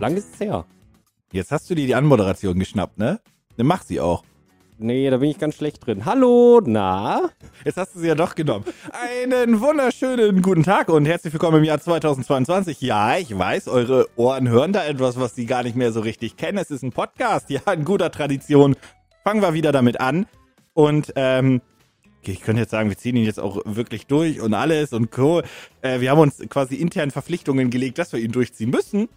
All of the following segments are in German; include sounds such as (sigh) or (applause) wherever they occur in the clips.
Lang ist es her. Jetzt hast du dir die Anmoderation geschnappt, ne? Dann mach sie auch. Nee, da bin ich ganz schlecht drin. Hallo, na? Jetzt hast du sie ja doch genommen. Einen wunderschönen guten Tag und herzlich willkommen im Jahr 2022. Ja, ich weiß, eure Ohren hören da etwas, was sie gar nicht mehr so richtig kennen. Es ist ein Podcast, ja, in guter Tradition. Fangen wir wieder damit an. Und ähm, ich könnte jetzt sagen, wir ziehen ihn jetzt auch wirklich durch und alles und Co. Äh, wir haben uns quasi intern Verpflichtungen gelegt, dass wir ihn durchziehen müssen.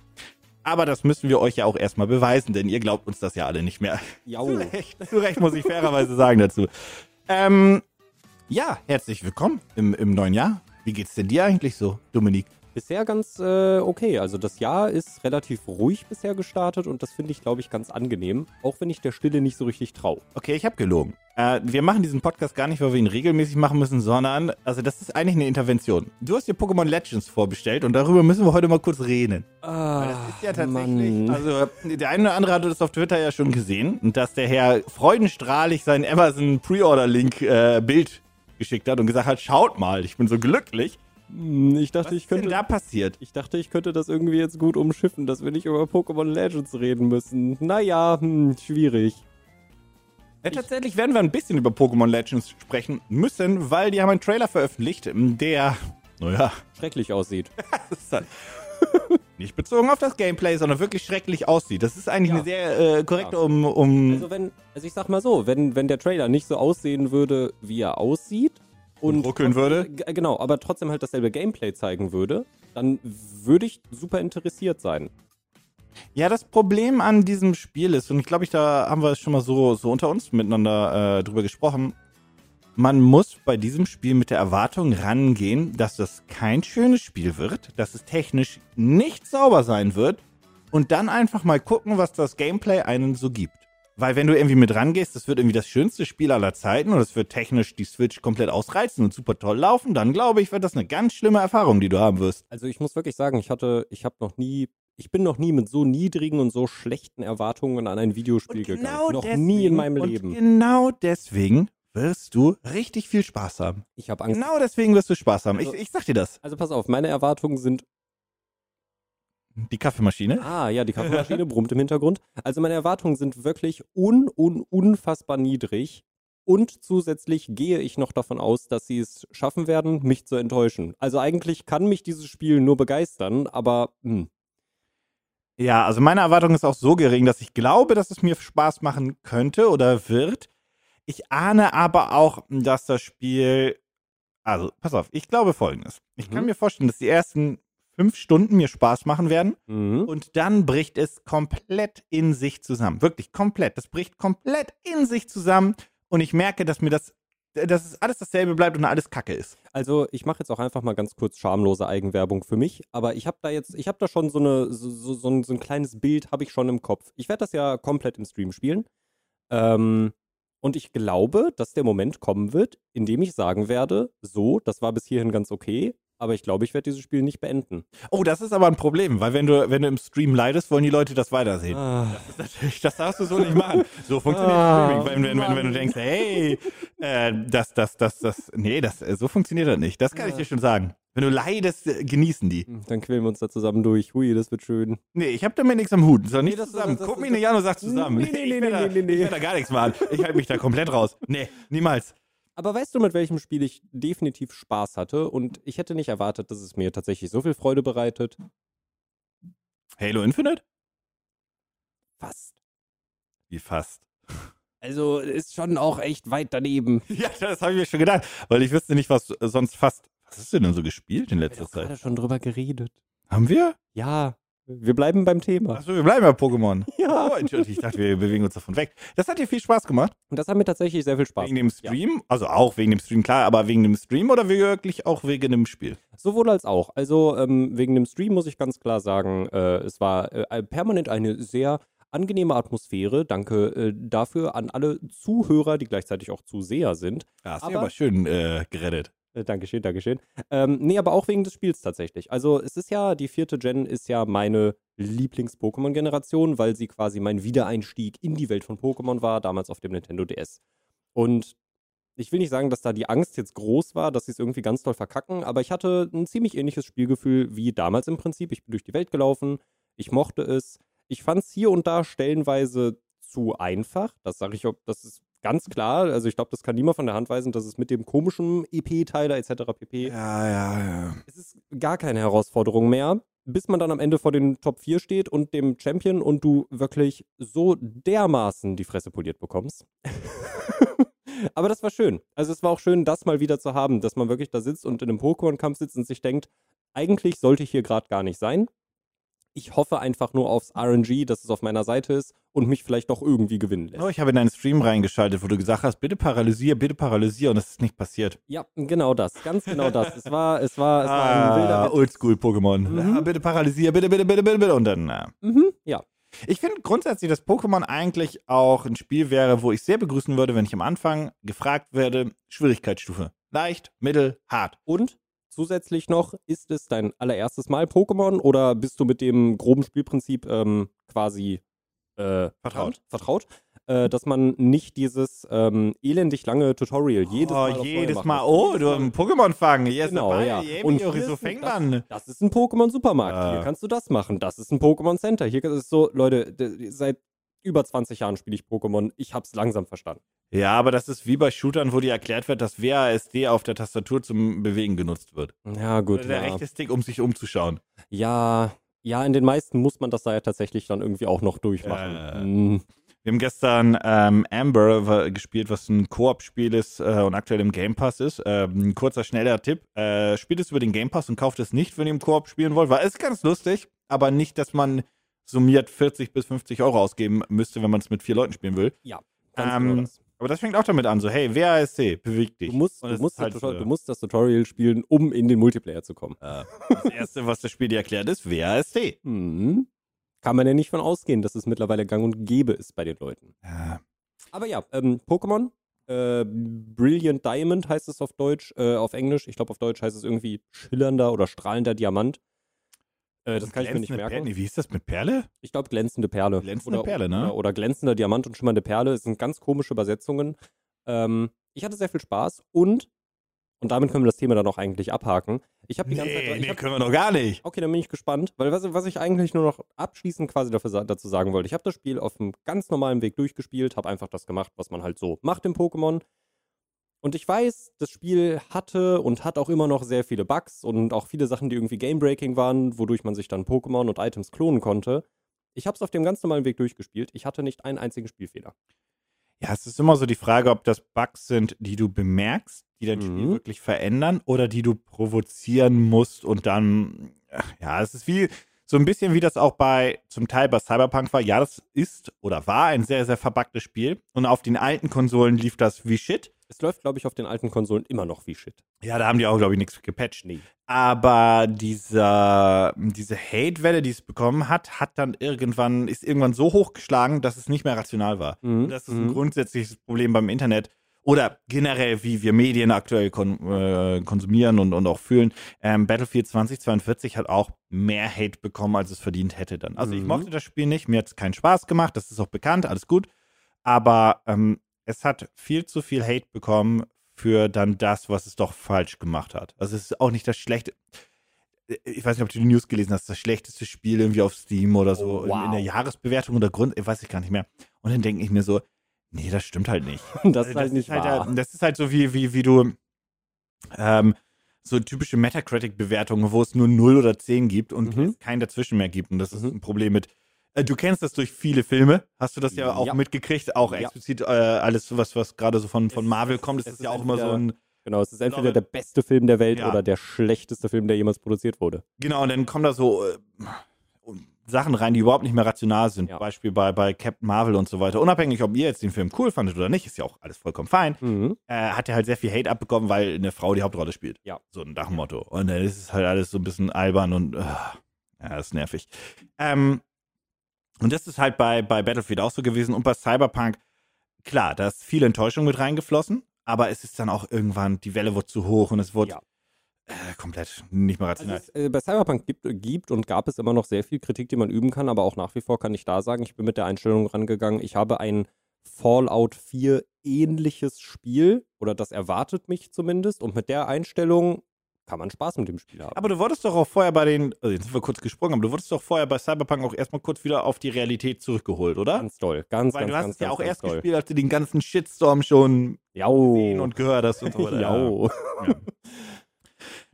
Aber das müssen wir euch ja auch erstmal beweisen, denn ihr glaubt uns das ja alle nicht mehr. Jau. Zu Recht, zu Recht muss ich fairerweise sagen dazu. Ähm, ja, herzlich willkommen im, im neuen Jahr. Wie geht's denn dir eigentlich so, Dominik? Bisher ganz äh, okay. Also das Jahr ist relativ ruhig bisher gestartet und das finde ich, glaube ich, ganz angenehm. Auch wenn ich der Stille nicht so richtig traue. Okay, ich habe gelogen. Äh, wir machen diesen Podcast gar nicht, weil wir ihn regelmäßig machen müssen, sondern, also das ist eigentlich eine Intervention. Du hast dir Pokémon Legends vorbestellt und darüber müssen wir heute mal kurz reden. Ah, Das ist ja tatsächlich, also der eine oder andere hat das auf Twitter ja schon gesehen, dass der Herr freudenstrahlig sein Amazon Pre-Order-Link äh, Bild geschickt hat und gesagt hat, schaut mal, ich bin so glücklich. Hm, Ich dachte, Was ich ist denn könnte. da passiert? Ich dachte, ich könnte das irgendwie jetzt gut umschiffen, dass wir nicht über Pokémon Legends reden müssen. Naja, hm, schwierig. Ja, tatsächlich werden wir ein bisschen über Pokémon Legends sprechen müssen, weil die haben einen Trailer veröffentlicht, der, naja, Schrecklich aussieht. (laughs) halt nicht bezogen auf das Gameplay, sondern wirklich schrecklich aussieht. Das ist eigentlich Ja. eine sehr äh, korrekte Ja. um, um Also wenn, also ich sag mal so, wenn, wenn der Trailer nicht so aussehen würde, wie er aussieht und, ruckeln würde? Genau, aber trotzdem halt dasselbe Gameplay zeigen würde, dann würde ich super interessiert sein. Ja, das Problem an diesem Spiel ist, und ich glaube, ich, da haben wir schon mal so, so unter uns miteinander äh, drüber gesprochen, man muss bei diesem Spiel mit der Erwartung rangehen, dass das kein schönes Spiel wird, dass es technisch nicht sauber sein wird und dann einfach mal gucken, was das Gameplay einen so gibt. Weil wenn du irgendwie mit rangehst, das wird irgendwie das schönste Spiel aller Zeiten und es wird technisch die Switch komplett ausreizen und super toll laufen, dann glaube ich, wird das eine ganz schlimme Erfahrung, die du haben wirst. Also ich muss wirklich sagen, ich hatte, ich habe noch nie, ich bin noch nie mit so niedrigen und so schlechten Erwartungen an ein Videospiel gegangen. Noch nie in meinem und Leben. Genau deswegen wirst du richtig viel Spaß haben. Ich habe Angst. Genau deswegen wirst du Spaß haben. Ich, Also- ich sag dir das. Also pass auf, meine Erwartungen sind Die Kaffeemaschine. Ah, ja, die Kaffeemaschine brummt im Hintergrund. Also meine Erwartungen sind wirklich un, un, unfassbar niedrig. Und zusätzlich gehe ich noch davon aus, dass sie es schaffen werden, mich zu enttäuschen. Also eigentlich kann mich dieses Spiel nur begeistern, aber hm, Ja, also meine Erwartung ist auch so gering, dass ich glaube, dass es mir Spaß machen könnte oder wird. Ich ahne aber auch, dass das Spiel. Also, pass auf, ich glaube folgendes. Ich kann Mhm. mir vorstellen, dass die ersten fünf Stunden mir Spaß machen werden. mhm. Und dann bricht es komplett in sich zusammen. Wirklich komplett. Das bricht komplett in sich zusammen. Und ich merke, dass mir das, dass es alles dasselbe bleibt und alles Kacke ist. Also ich mache jetzt auch einfach mal ganz kurz schamlose Eigenwerbung für mich, aber ich habe da jetzt, ich habe da schon so eine, so, so, so, ein, so ein kleines Bild habe ich schon im Kopf. Ich werde das ja komplett im Stream spielen. Ähm, und ich glaube, dass der Moment kommen wird, in dem ich sagen werde, so, das war bis hierhin ganz okay, aber ich glaube, ich werde dieses Spiel nicht beenden. Oh, das ist aber ein Problem, weil wenn du, wenn du im Stream leidest, wollen die Leute das weitersehen. Ah, Das, ist natürlich, das darfst du so nicht machen. So funktioniert Ah, Streaming. Wenn, wenn, wenn, wenn du denkst, hey, äh, das, das, das, das, nee, das, äh, so funktioniert das nicht. Das kann ich Ja. dir schon sagen. Wenn du leidest, äh, genießen die. dann quälen wir uns da zusammen durch. Hui, das wird schön. Nee, ich hab damit nichts am Hut. So nicht das- zusammen. Guck mich nicht an und sag zusammen. Nee, nee, nee, nee, nee, nee. Ich werd da gar nichts machen. Ich halte mich da komplett raus. Nee, niemals. Aber weißt du, mit welchem Spiel ich definitiv Spaß hatte? Und ich hätte nicht erwartet, dass es mir tatsächlich so viel Freude bereitet. Halo Infinite? Fast. Wie fast. (laughs) Also ist schon auch echt weit daneben. (laughs) Ja, das habe ich mir schon gedacht, weil ich wüsste nicht, was äh, sonst fast. Was hast du denn so gespielt in Wir letzter haben gerade Zeit? schon drüber geredet. Haben wir? Ja, wir bleiben beim Thema. Achso, wir bleiben bei Pokémon. (laughs) Ja. Oh, Entschuldigung, ich dachte, wir bewegen uns davon weg. Das hat dir viel Spaß gemacht. Und das hat mir tatsächlich sehr viel Spaß Wegen dem Stream? Also auch wegen dem Stream, klar, aber wegen dem Stream oder wirklich auch wegen dem Spiel? Sowohl als auch. Also ähm, wegen dem Stream muss ich ganz klar sagen, äh, es war äh, permanent eine sehr angenehme Atmosphäre. Danke äh, dafür an alle Zuhörer, die gleichzeitig auch Zuseher sind. Ja, hast du Aber- aber schön äh, gerettet. Äh, Dankeschön, Dankeschön. Ähm, nee, aber auch wegen des Spiels tatsächlich. Also es ist ja, die vierte Gen ist ja meine Lieblings-Pokémon-Generation, weil sie quasi mein Wiedereinstieg in die Welt von Pokémon war, damals auf dem Nintendo DS. Und ich will nicht sagen, dass da die Angst jetzt groß war, dass sie es irgendwie ganz toll verkacken, aber ich hatte ein ziemlich ähnliches Spielgefühl wie damals im Prinzip. Ich bin durch die Welt gelaufen, Ich mochte es. Ich fand es hier und da stellenweise zu einfach. Das sage ich, das ist ganz klar. Also ich glaube, das kann niemand von der Hand weisen, dass es mit dem komischen EP-Teiler etc. pp. Ja, ja, ja. Es ist gar keine Herausforderung mehr, bis man dann am Ende vor den Top 4 steht und dem Champion und du wirklich so dermaßen die Fresse poliert bekommst. (laughs) Aber das war schön. Also es war auch schön, das mal wieder zu haben, dass man wirklich da sitzt und in einem Pokémon-Kampf sitzt und sich denkt, eigentlich sollte ich hier gerade gar nicht sein. Ich hoffe einfach nur aufs RNG, dass es auf meiner Seite ist und mich vielleicht doch irgendwie gewinnen lässt. Oh, ich habe in deinen Stream reingeschaltet, wo du gesagt hast, bitte paralysier, bitte paralysier und es ist nicht passiert. Ja, genau das, ganz genau das. Es war, es war, es war ein wilder ah, Witz. Oldschool-Pokémon. Mhm. Ja, bitte paralysier, bitte, bitte, bitte, bitte, bitte. Und dann, na. Mhm, ja. Ich finde grundsätzlich, dass Pokémon eigentlich auch ein Spiel wäre, wo ich sehr begrüßen würde, wenn ich am Anfang gefragt werde, Schwierigkeitsstufe. Leicht, mittel, hart. Und zusätzlich noch, ist es dein allererstes Mal Pokémon oder bist du mit dem groben Spielprinzip ähm, quasi äh, Vertraut. vertraut äh, dass man nicht dieses ähm, elendig lange Tutorial jedes Mal oh, jedes Mal, oh, du hast ein Pokémon fangen. Yes, Genau, dabei. ja. Yeah, Und hier so ist fängt das, man. Das ist ein Pokémon-Supermarkt. Ah. Hier kannst du das machen. Das ist ein Pokémon Center. Hier ist es so, Leute, seit über 20 Jahren spiele ich Pokémon. Ich hab's langsam verstanden. Ja, aber das ist wie bei Shootern, wo dir erklärt wird, dass WASD auf der Tastatur zum Bewegen genutzt wird. Ja, gut. Oder der ja. rechte Stick, um sich umzuschauen. ja, ja, in den meisten muss man das da ja tatsächlich dann irgendwie auch noch durchmachen. Äh. Hm. Wir haben gestern ähm, Amber gespielt, was ein Koop-Spiel ist äh, und aktuell im Game Pass ist. Ähm, ein kurzer, schneller Tipp. Äh, spielt es über den Game Pass und kauft es nicht, wenn ihr im Koop spielen wollt, weil es ist ganz lustig, aber nicht, dass man summiert 40 bis 50 Euro ausgeben müsste, wenn man es mit vier Leuten spielen will. Ganz Ähm, genau das. Aber das fängt auch damit an, so, hey, WASD, beweg dich. Du musst, du, musst ist halt Tutorial- du musst das Tutorial spielen, um in den Multiplayer zu kommen. Äh, das Erste, was das Spiel dir erklärt, ist WASD. Mhm. Kann man ja nicht von ausgehen, dass es mittlerweile gang und gäbe ist bei den Leuten. Ja. Aber ja, ähm, Pokémon, äh, Brilliant Diamond heißt es auf Deutsch, äh, auf Englisch. Ich glaube, auf Deutsch heißt es irgendwie schillernder oder strahlender Diamant. Äh, das kann ich mir nicht merken. Perle, nee, wie hieß das mit Perle? Ich glaube, glänzende Perle. Glänzende oder, Perle, ne? Oder, oder glänzender Diamant und schimmernde Perle. Es sind ganz komische Übersetzungen. Ähm, ich hatte sehr viel Spaß und, und damit können wir das Thema dann auch eigentlich abhaken. Ich habe die ganze Zeit. Nee, ich nee, hab, können wir noch gar nicht. okay, dann bin ich gespannt, weil was, was ich eigentlich nur noch abschließend quasi dafür, dazu sagen wollte. Ich habe das Spiel auf einem ganz normalen Weg durchgespielt, habe einfach das gemacht, was man halt so macht im Pokémon. Und ich weiß, das Spiel hatte und hat auch immer noch sehr viele Bugs und auch viele Sachen, die irgendwie game-breaking waren, wodurch man sich dann Pokémon und Items klonen konnte. Ich habe es auf dem ganz normalen Weg durchgespielt. Ich hatte nicht einen einzigen Spielfehler. Ja, es ist immer so die Frage, ob das Bugs sind, die du bemerkst, die dein Spiel Mhm. wirklich verändern oder die du provozieren musst und dann, ach, ja, es ist wie so ein bisschen wie das auch bei, zum Teil bei Cyberpunk war. Ja, das ist oder war ein sehr, sehr verbuggtes Spiel und auf den alten Konsolen lief das wie Shit. Es läuft, glaube ich, auf den alten Konsolen immer noch wie Shit. Ja, da haben die auch, glaube ich, nichts gepatcht. Nee. Aber dieser, diese Hate-Welle, die es bekommen hat, hat dann irgendwann, ist irgendwann so hochgeschlagen, dass es nicht mehr rational war. Mhm. Das ist ein Mhm. grundsätzliches Problem beim Internet. Oder generell, wie wir Medien aktuell kon äh, konsumieren und, und auch fühlen. Ähm, Battlefield 2042 hat auch mehr Hate bekommen, als es verdient hätte dann. Also ich Mhm. mochte das Spiel nicht, mir hat es keinen Spaß gemacht, das ist auch bekannt, alles gut. Aber ähm, es hat viel zu viel Hate bekommen für dann das, was es doch falsch gemacht hat. Also es ist auch nicht das schlechte. Ich weiß nicht, ob du die News gelesen hast, das schlechteste Spiel irgendwie auf Steam oder so Oh, in- wow. in der Jahresbewertung oder Grund, ich weiß ich gar nicht mehr. Und dann denke ich mir so, nee, das stimmt halt nicht. (laughs) Das ist Also halt nicht halt, wahr. äh, das ist halt so wie, wie, wie du ähm, so typische Metacritic-Bewertungen, wo es nur 0 oder 10 gibt und Mhm. es kein dazwischen mehr gibt. Und das ist Mhm. ein Problem mit. Äh, du kennst das durch viele Filme. Hast du das ja auch Ja. mitgekriegt? Auch Ja. explizit äh, alles, was, was gerade so von, von Marvel kommt, ist es das ist ja auch immer so ein. Genau, es ist entweder der beste Film der Welt Ja. oder der schlechteste Film, der jemals produziert wurde. Genau, und dann kommen da so äh, Sachen rein, die überhaupt nicht mehr rational sind. Ja. Beispiel bei, bei Captain Marvel und so weiter. Unabhängig, ob ihr jetzt den Film cool fandet oder nicht, ist ja auch alles vollkommen fein. Mhm. äh, hat er halt sehr viel Hate abbekommen, weil eine Frau die Hauptrolle spielt. Ja. So ein Dachmotto. Und dann ist es halt alles so ein bisschen albern und äh, ja, das ist nervig. Ähm, und das ist halt bei, bei Battlefield auch so gewesen und bei Cyberpunk, klar, da ist viel Enttäuschung mit reingeflossen, aber es ist dann auch irgendwann, die Welle wurde zu hoch und es wurde Ja. äh, komplett nicht mehr Also rational. es, äh, bei Cyberpunk gibt, gibt und gab es immer noch sehr viel Kritik, die man üben kann, aber auch nach wie vor kann ich da sagen, ich bin mit der Einstellung rangegangen, ich habe ein Fallout 4 ähnliches Spiel oder das erwartet mich zumindest und mit der Einstellung kann man Spaß mit dem Spiel haben. Aber du wolltest doch auch vorher bei den, also jetzt sind wir kurz gesprungen, aber du wurdest doch vorher bei Cyberpunk auch erstmal kurz wieder auf die Realität zurückgeholt, oder? Ganz toll, ganz, Weil ganz, du hast ganz, es ja ganz, auch ganz erst toll. gespielt, als du den ganzen Shitstorm schon Jau. gesehen und gehört hast und so weiter. (laughs) Jau. Ja.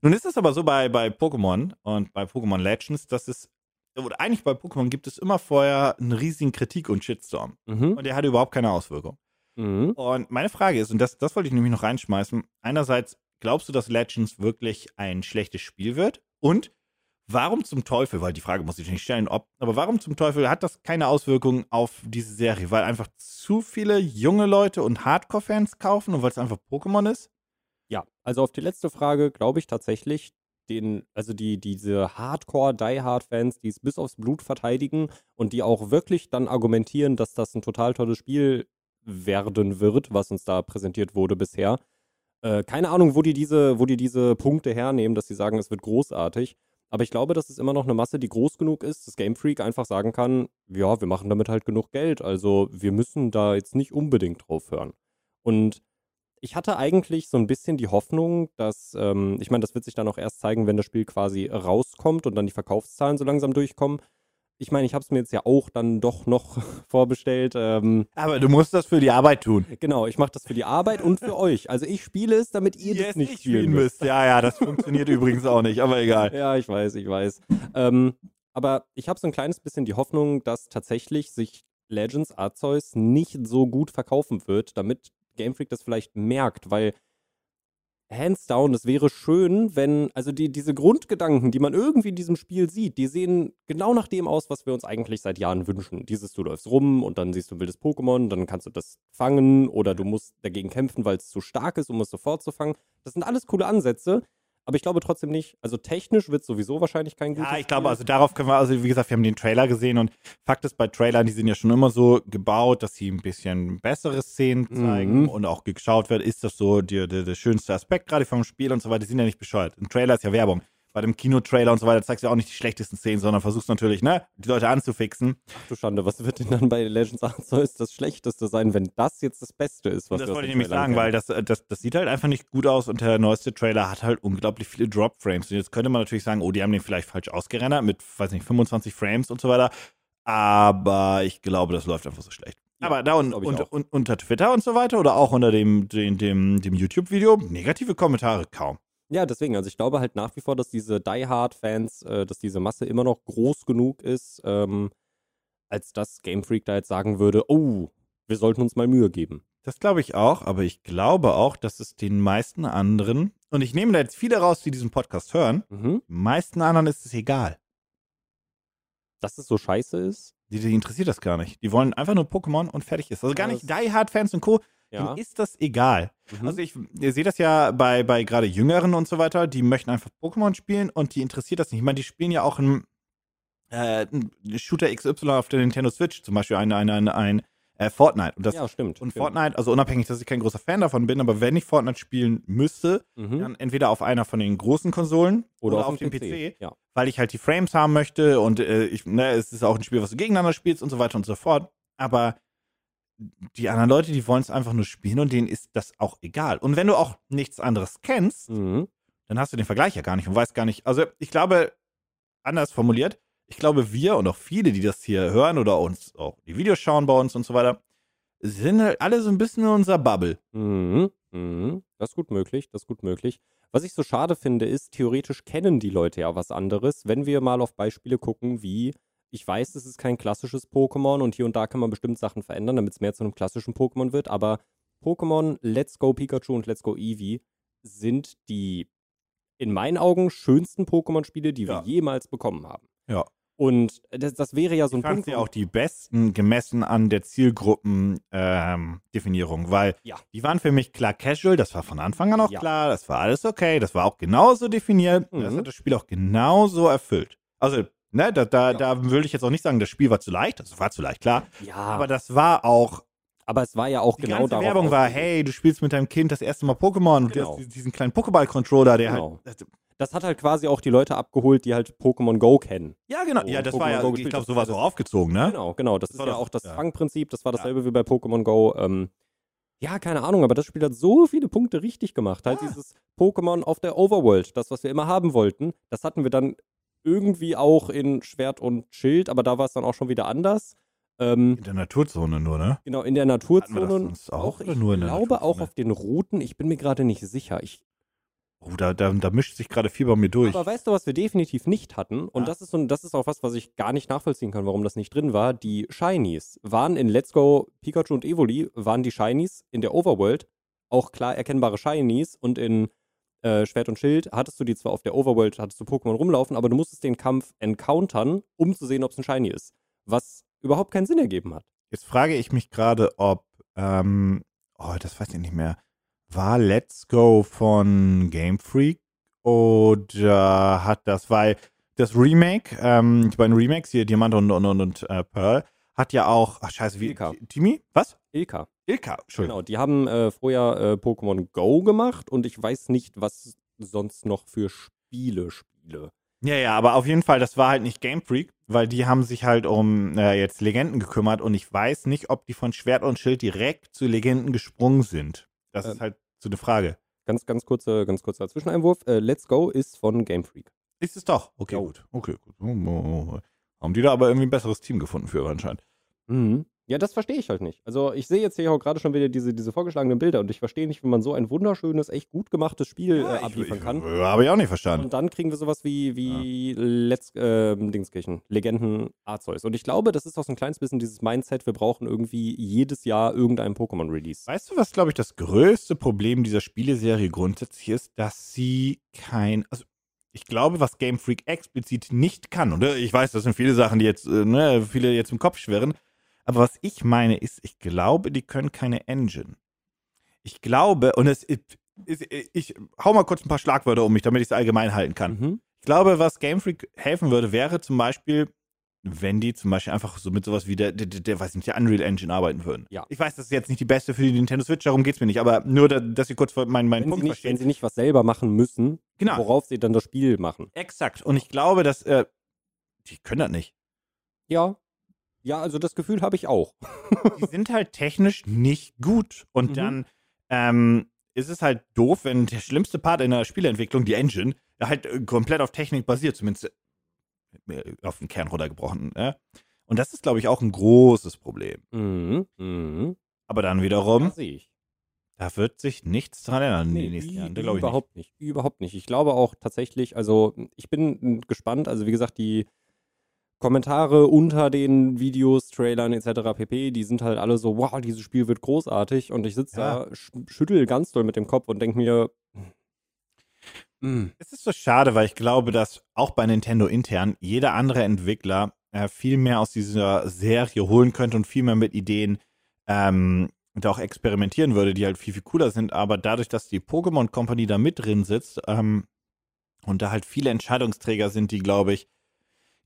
Nun ist es aber so bei, bei Pokémon und bei Pokémon Legends, dass es, oder eigentlich bei Pokémon gibt es immer vorher einen riesigen Kritik- und Shitstorm. Mhm. Und der hatte überhaupt keine Auswirkung. Mhm. Und meine Frage ist, und das, das wollte ich nämlich noch reinschmeißen, einerseits, glaubst du, dass Legends wirklich ein schlechtes Spiel wird? Und warum zum Teufel, weil die Frage muss ich nicht stellen, ob, aber warum zum Teufel hat das keine Auswirkungen auf diese Serie? Weil einfach zu viele junge Leute und Hardcore-Fans kaufen und weil es einfach Pokémon ist? Ja, also auf die letzte Frage glaube ich tatsächlich, den, also die, diese Hardcore-Die-Hard-Fans, die es bis aufs Blut verteidigen und die auch wirklich dann argumentieren, dass das ein total tolles Spiel werden wird, was uns da präsentiert wurde bisher. Äh, keine Ahnung, wo die, diese, wo die diese Punkte hernehmen, dass sie sagen, es wird großartig. Aber ich glaube, das ist immer noch eine Masse, die groß genug ist, dass Game Freak einfach sagen kann, ja, wir machen damit halt genug Geld. Also wir müssen da jetzt nicht unbedingt drauf hören. Und ich hatte eigentlich so ein bisschen die Hoffnung, dass, ähm, ich meine, das wird sich dann auch erst zeigen, wenn das Spiel quasi rauskommt und dann die Verkaufszahlen so langsam durchkommen. Ich meine, ich habe es mir jetzt ja auch dann doch noch (laughs) vorbestellt. Ähm, Aber du musst das für die Arbeit tun. genau, ich mache das für die Arbeit und für euch. Also ich spiele es, damit ihr das nicht spielen müsst. Ja, ja, das (laughs) funktioniert übrigens auch nicht, aber egal. Ja, ich weiß, ich weiß. Ähm, aber ich habe so ein kleines bisschen die Hoffnung, dass tatsächlich sich Legends Arceus nicht so gut verkaufen wird, damit Game Freak das vielleicht merkt, weil hands down, es wäre schön, wenn, also die, diese Grundgedanken, die man irgendwie in diesem Spiel sieht, die sehen genau nach dem aus, was wir uns eigentlich seit Jahren wünschen. Dieses, du läufst rum und dann siehst du ein wildes Pokémon, dann kannst du das fangen oder du musst dagegen kämpfen, weil es zu stark ist, um es sofort zu fangen. Das sind alles coole Ansätze, aber ich glaube trotzdem nicht, also technisch wird sowieso wahrscheinlich kein gutes Ja, ich glaube, Spiel. also darauf können wir, also wie gesagt, wir haben den Trailer gesehen und Fakt ist, bei Trailern, die sind ja schon immer so gebaut, dass sie ein bisschen bessere Szenen zeigen Mhm. und auch geschaut wird, ist das so der, der, der schönste Aspekt gerade vom Spiel und so weiter, die sind ja nicht bescheuert. Ein Trailer ist ja Werbung. Bei dem Kinotrailer und so weiter zeigst du ja auch nicht die schlechtesten Szenen, sondern versuchst natürlich, ne, die Leute anzufixen. Ach du Schande, was wird denn dann bei Legends Arceus das Schlechteste sein, wenn das jetzt das Beste ist, was Und das wollte ich nämlich sagen, weil das, das, das sieht halt einfach nicht gut aus und der neueste Trailer hat halt unglaublich viele Drop-Frames. Und jetzt könnte man natürlich sagen, oh, die haben den vielleicht falsch ausgerendert mit, weiß nicht, 25 Frames und so weiter. Aber ich glaube, das läuft einfach so schlecht. Ja, Aber da und, und, und, unter Twitter und so weiter oder auch unter dem, dem, dem, dem YouTube-Video negative Kommentare kaum. Ja, deswegen, also ich glaube halt nach wie vor, dass diese Die Hard-Fans, äh, dass diese Masse immer noch groß genug ist, ähm, als dass Game Freak da jetzt sagen würde, oh, wir sollten uns mal Mühe geben. Das glaube ich auch, aber ich glaube auch, dass es den meisten anderen, und ich nehme da jetzt viele raus, die diesen Podcast hören, Mhm. meisten anderen ist es egal. Dass es so scheiße ist. Die, die interessiert das gar nicht. Die wollen einfach nur Pokémon und fertig ist. Also gar nicht Die Hard Fans und Co. Ja. Denen ist das egal. Mhm. Also ich, ihr seht das ja bei, bei gerade Jüngeren und so weiter, die möchten einfach Pokémon spielen und die interessiert das nicht. Ich meine, die spielen ja auch ein, äh, Shooter XY auf der Nintendo Switch, zum Beispiel ein, ein, ein, ein äh, Fortnite. Und, das, ja, stimmt. und stimmt. Fortnite, also unabhängig, dass ich kein großer Fan davon bin, aber wenn ich Fortnite spielen müsste, Mhm. dann entweder auf einer von den großen Konsolen Oder, auf, dem PC Ja. weil ich halt die Frames haben möchte und äh, ich, ne, es ist auch ein Spiel, was du gegeneinander spielst und so weiter und so fort. Aber die anderen Leute, die wollen es einfach nur spielen und denen ist das auch egal. Und wenn du auch nichts anderes kennst, Mhm. dann hast du den Vergleich ja gar nicht und weißt gar nicht. Also ich glaube, anders formuliert, ich glaube, wir und auch viele, die das hier hören oder uns auch die Videos schauen bei uns und so weiter, sind halt alle so ein bisschen in unserer Bubble. Mhm. Mhm. Das ist gut möglich, das ist gut möglich. Was ich so schade finde, ist, theoretisch kennen die Leute ja was anderes. Wenn wir mal auf Beispiele gucken, wie, ich weiß, es ist kein klassisches Pokémon und hier und da kann man bestimmt Sachen verändern, damit es mehr zu einem klassischen Pokémon wird, aber Pokémon Let's Go Pikachu und Let's Go Eevee sind die in meinen Augen schönsten Pokémon-Spiele, die Ja. wir jemals bekommen haben. Ja. Und das, das wäre ja so ein Ich Punkt. sie auch die besten gemessen an der Zielgruppendefinierung, ähm, weil Ja. die waren für mich klar casual, das war von Anfang an auch Ja. klar, das war alles okay, das war auch genauso definiert, das Mhm. hat das Spiel auch genauso erfüllt. Also, ne, da, da, Ja. da würde ich jetzt auch nicht sagen, das Spiel war zu leicht, das war zu leicht, klar, ja, aber aber, das war auch, es war ja auch die genau ganze darauf Werbung war, hey, du spielst mit deinem Kind das erste Mal Pokémon und du Genau. hast diesen kleinen Pokéball-Controller, der Genau. halt, das hat halt quasi auch die Leute abgeholt, die halt Pokémon Go kennen. ja genau, So, ja, das Pokémon war ja, Go ich glaube, das so ist war ja so das- aufgezogen, ne? Genau, genau. Das, ist war ja das- auch das ja. Fangprinzip. Das war dasselbe wie bei Pokémon Go. Ähm, Ja, keine Ahnung, aber das Spiel hat so viele Punkte richtig gemacht. Halt Ja. dieses Pokémon auf der Overworld, das, was wir immer haben wollten, das hatten wir dann irgendwie auch in Schwert und Schild, aber da war es dann auch schon wieder anders. Ähm, In der Naturzone nur, ne? genau, in der Hatten wir das Naturzone auch oder ich nur in der glaube auch Naturzone? auf den Routen, ich bin mir gerade nicht sicher. Ich, Oh, da, da, da mischt sich gerade viel bei mir durch. aber weißt du, was wir definitiv nicht hatten? Und Ja. das ist so, das ist auch was, was ich gar nicht nachvollziehen kann, warum das nicht drin war. Die Shinies waren in Let's Go Pikachu und Evoli, waren die Shinies in der Overworld auch klar erkennbare Shinies und in äh, Schwert und Schild hattest du die zwar auf der Overworld, hattest du Pokémon rumlaufen, aber du musstest den Kampf encountern, um zu sehen, ob es ein Shiny ist. Was überhaupt keinen Sinn ergeben hat. Jetzt frage ich mich gerade, ob, ähm, oh, das weiß ich nicht mehr. War Let's Go von Game Freak oder hat das, weil das Remake, ähm, die beiden Remakes hier, Diamant und, und, und, und äh, Pearl, hat ja auch, ach scheiße, wie. Timmy? Was? Ilka. Ilka, Entschuldigung. Genau, die haben äh, vorher äh, Pokémon Go gemacht und ich weiß nicht, was sonst noch für Spiele spiele. Ja, ja, aber auf jeden Fall, das war halt nicht Game Freak, weil die haben sich halt um äh, jetzt Legenden gekümmert und ich weiß nicht, ob die von Schwert und Schild direkt zu Legenden gesprungen sind. Das Ähm. ist halt so eine Frage. Ganz, ganz kurzer, ganz kurzer Zwischeneinwurf. Äh, Let's Go ist von Game Freak. Ist es doch. Okay, Jo. gut. Okay, gut. Oh, oh, oh. Haben die da aber irgendwie ein besseres Team gefunden für anscheinend. Mhm. Ja, das verstehe ich halt nicht. Also ich sehe jetzt hier auch gerade schon wieder diese, diese vorgeschlagenen Bilder und ich verstehe nicht, wie man so ein wunderschönes, echt gut gemachtes Spiel äh, abliefern kann. Habe ich auch nicht verstanden. Und dann kriegen wir sowas wie, wie Let's, ähm, Dingskirchen, Legenden Arceus. Und ich glaube, das ist auch so ein kleines bisschen dieses Mindset, wir brauchen irgendwie jedes Jahr irgendein Pokémon-Release. Weißt du, was, glaube ich, das größte Problem dieser Spieleserie grundsätzlich ist? Dass sie kein. Also, ich glaube, was Game Freak explizit nicht kann, und äh, ich weiß, das sind viele Sachen, die jetzt, äh, ne, viele jetzt im Kopf schwirren, aber was ich meine ist, ich glaube, die können keine Engine. Ich glaube, und es ist, ist, ich hau mal kurz ein paar Schlagwörter um mich, damit ich es allgemein halten kann. Mhm. Ich glaube, was Game Freak helfen würde, wäre zum Beispiel, wenn die zum Beispiel einfach so mit sowas wie der, der, der, weiß nicht, der Unreal Engine arbeiten würden. Ja. Ich weiß, das ist jetzt nicht die beste für die Nintendo Switch, darum geht es mir nicht, aber nur, da, dass Sie kurz meinen, meinen Wenn, sie Punkt nicht, wenn verstehen. sie nicht was selber machen müssen, Genau. worauf sie dann das Spiel machen. Exakt. Und ich glaube, dass, äh, die können das nicht. Ja. Ja, also das Gefühl habe ich auch. (laughs) Die sind halt technisch nicht gut. Und Mhm. dann ähm, ist es halt doof, wenn der schlimmste Part in der Spieleentwicklung, die Engine, halt äh, komplett auf Technik basiert, zumindest äh, auf den Kern runtergebrochen. Äh? Und das ist, glaube ich, auch ein großes Problem. Mhm. Mhm. Aber dann wiederum, da wird sich nichts dran ändern in den nächsten Jahren. Da glaube ich nicht. überhaupt nicht. Überhaupt nicht. Ich glaube auch tatsächlich, also ich bin gespannt, also wie gesagt, die Kommentare unter den Videos, Trailern etc. pp, die sind halt alle so, wow, dieses Spiel wird großartig und ich sitze Ja. da, sch schüttel ganz doll mit dem Kopf und denke mir, mm, Es ist so schade, weil ich glaube, dass auch bei Nintendo intern jeder andere Entwickler äh, viel mehr aus dieser Serie holen könnte und viel mehr mit Ideen ähm, und auch experimentieren würde, die halt viel, viel cooler sind. Aber dadurch, dass die Pokémon Company da mit drin sitzt ähm, und da halt viele Entscheidungsträger sind, die, glaube ich,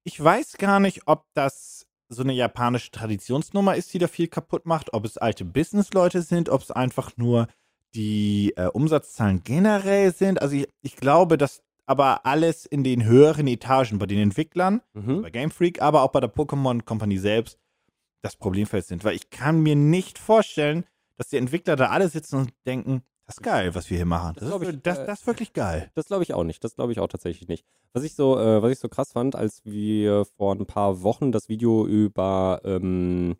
ich weiß gar nicht, ob das so eine japanische Traditionsnummer ist, die da viel kaputt macht, ob es alte Businessleute sind, ob es einfach nur die äh, Umsatzzahlen generell sind. Also ich, ich glaube, dass aber alles in den höheren Etagen bei den Entwicklern, mhm. bei Game Freak, aber auch bei der Pokémon Company selbst das Problemfeld sind. Weil ich kann mir nicht vorstellen, dass die Entwickler da alle sitzen und denken, das ist geil, was wir hier machen. Das Das, ist, ich, das, äh, das ist wirklich geil. Das glaube ich auch nicht. Das glaube ich auch tatsächlich nicht. Was ich so, äh, was ich so krass fand, als wir vor ein paar Wochen das Video über, ähm,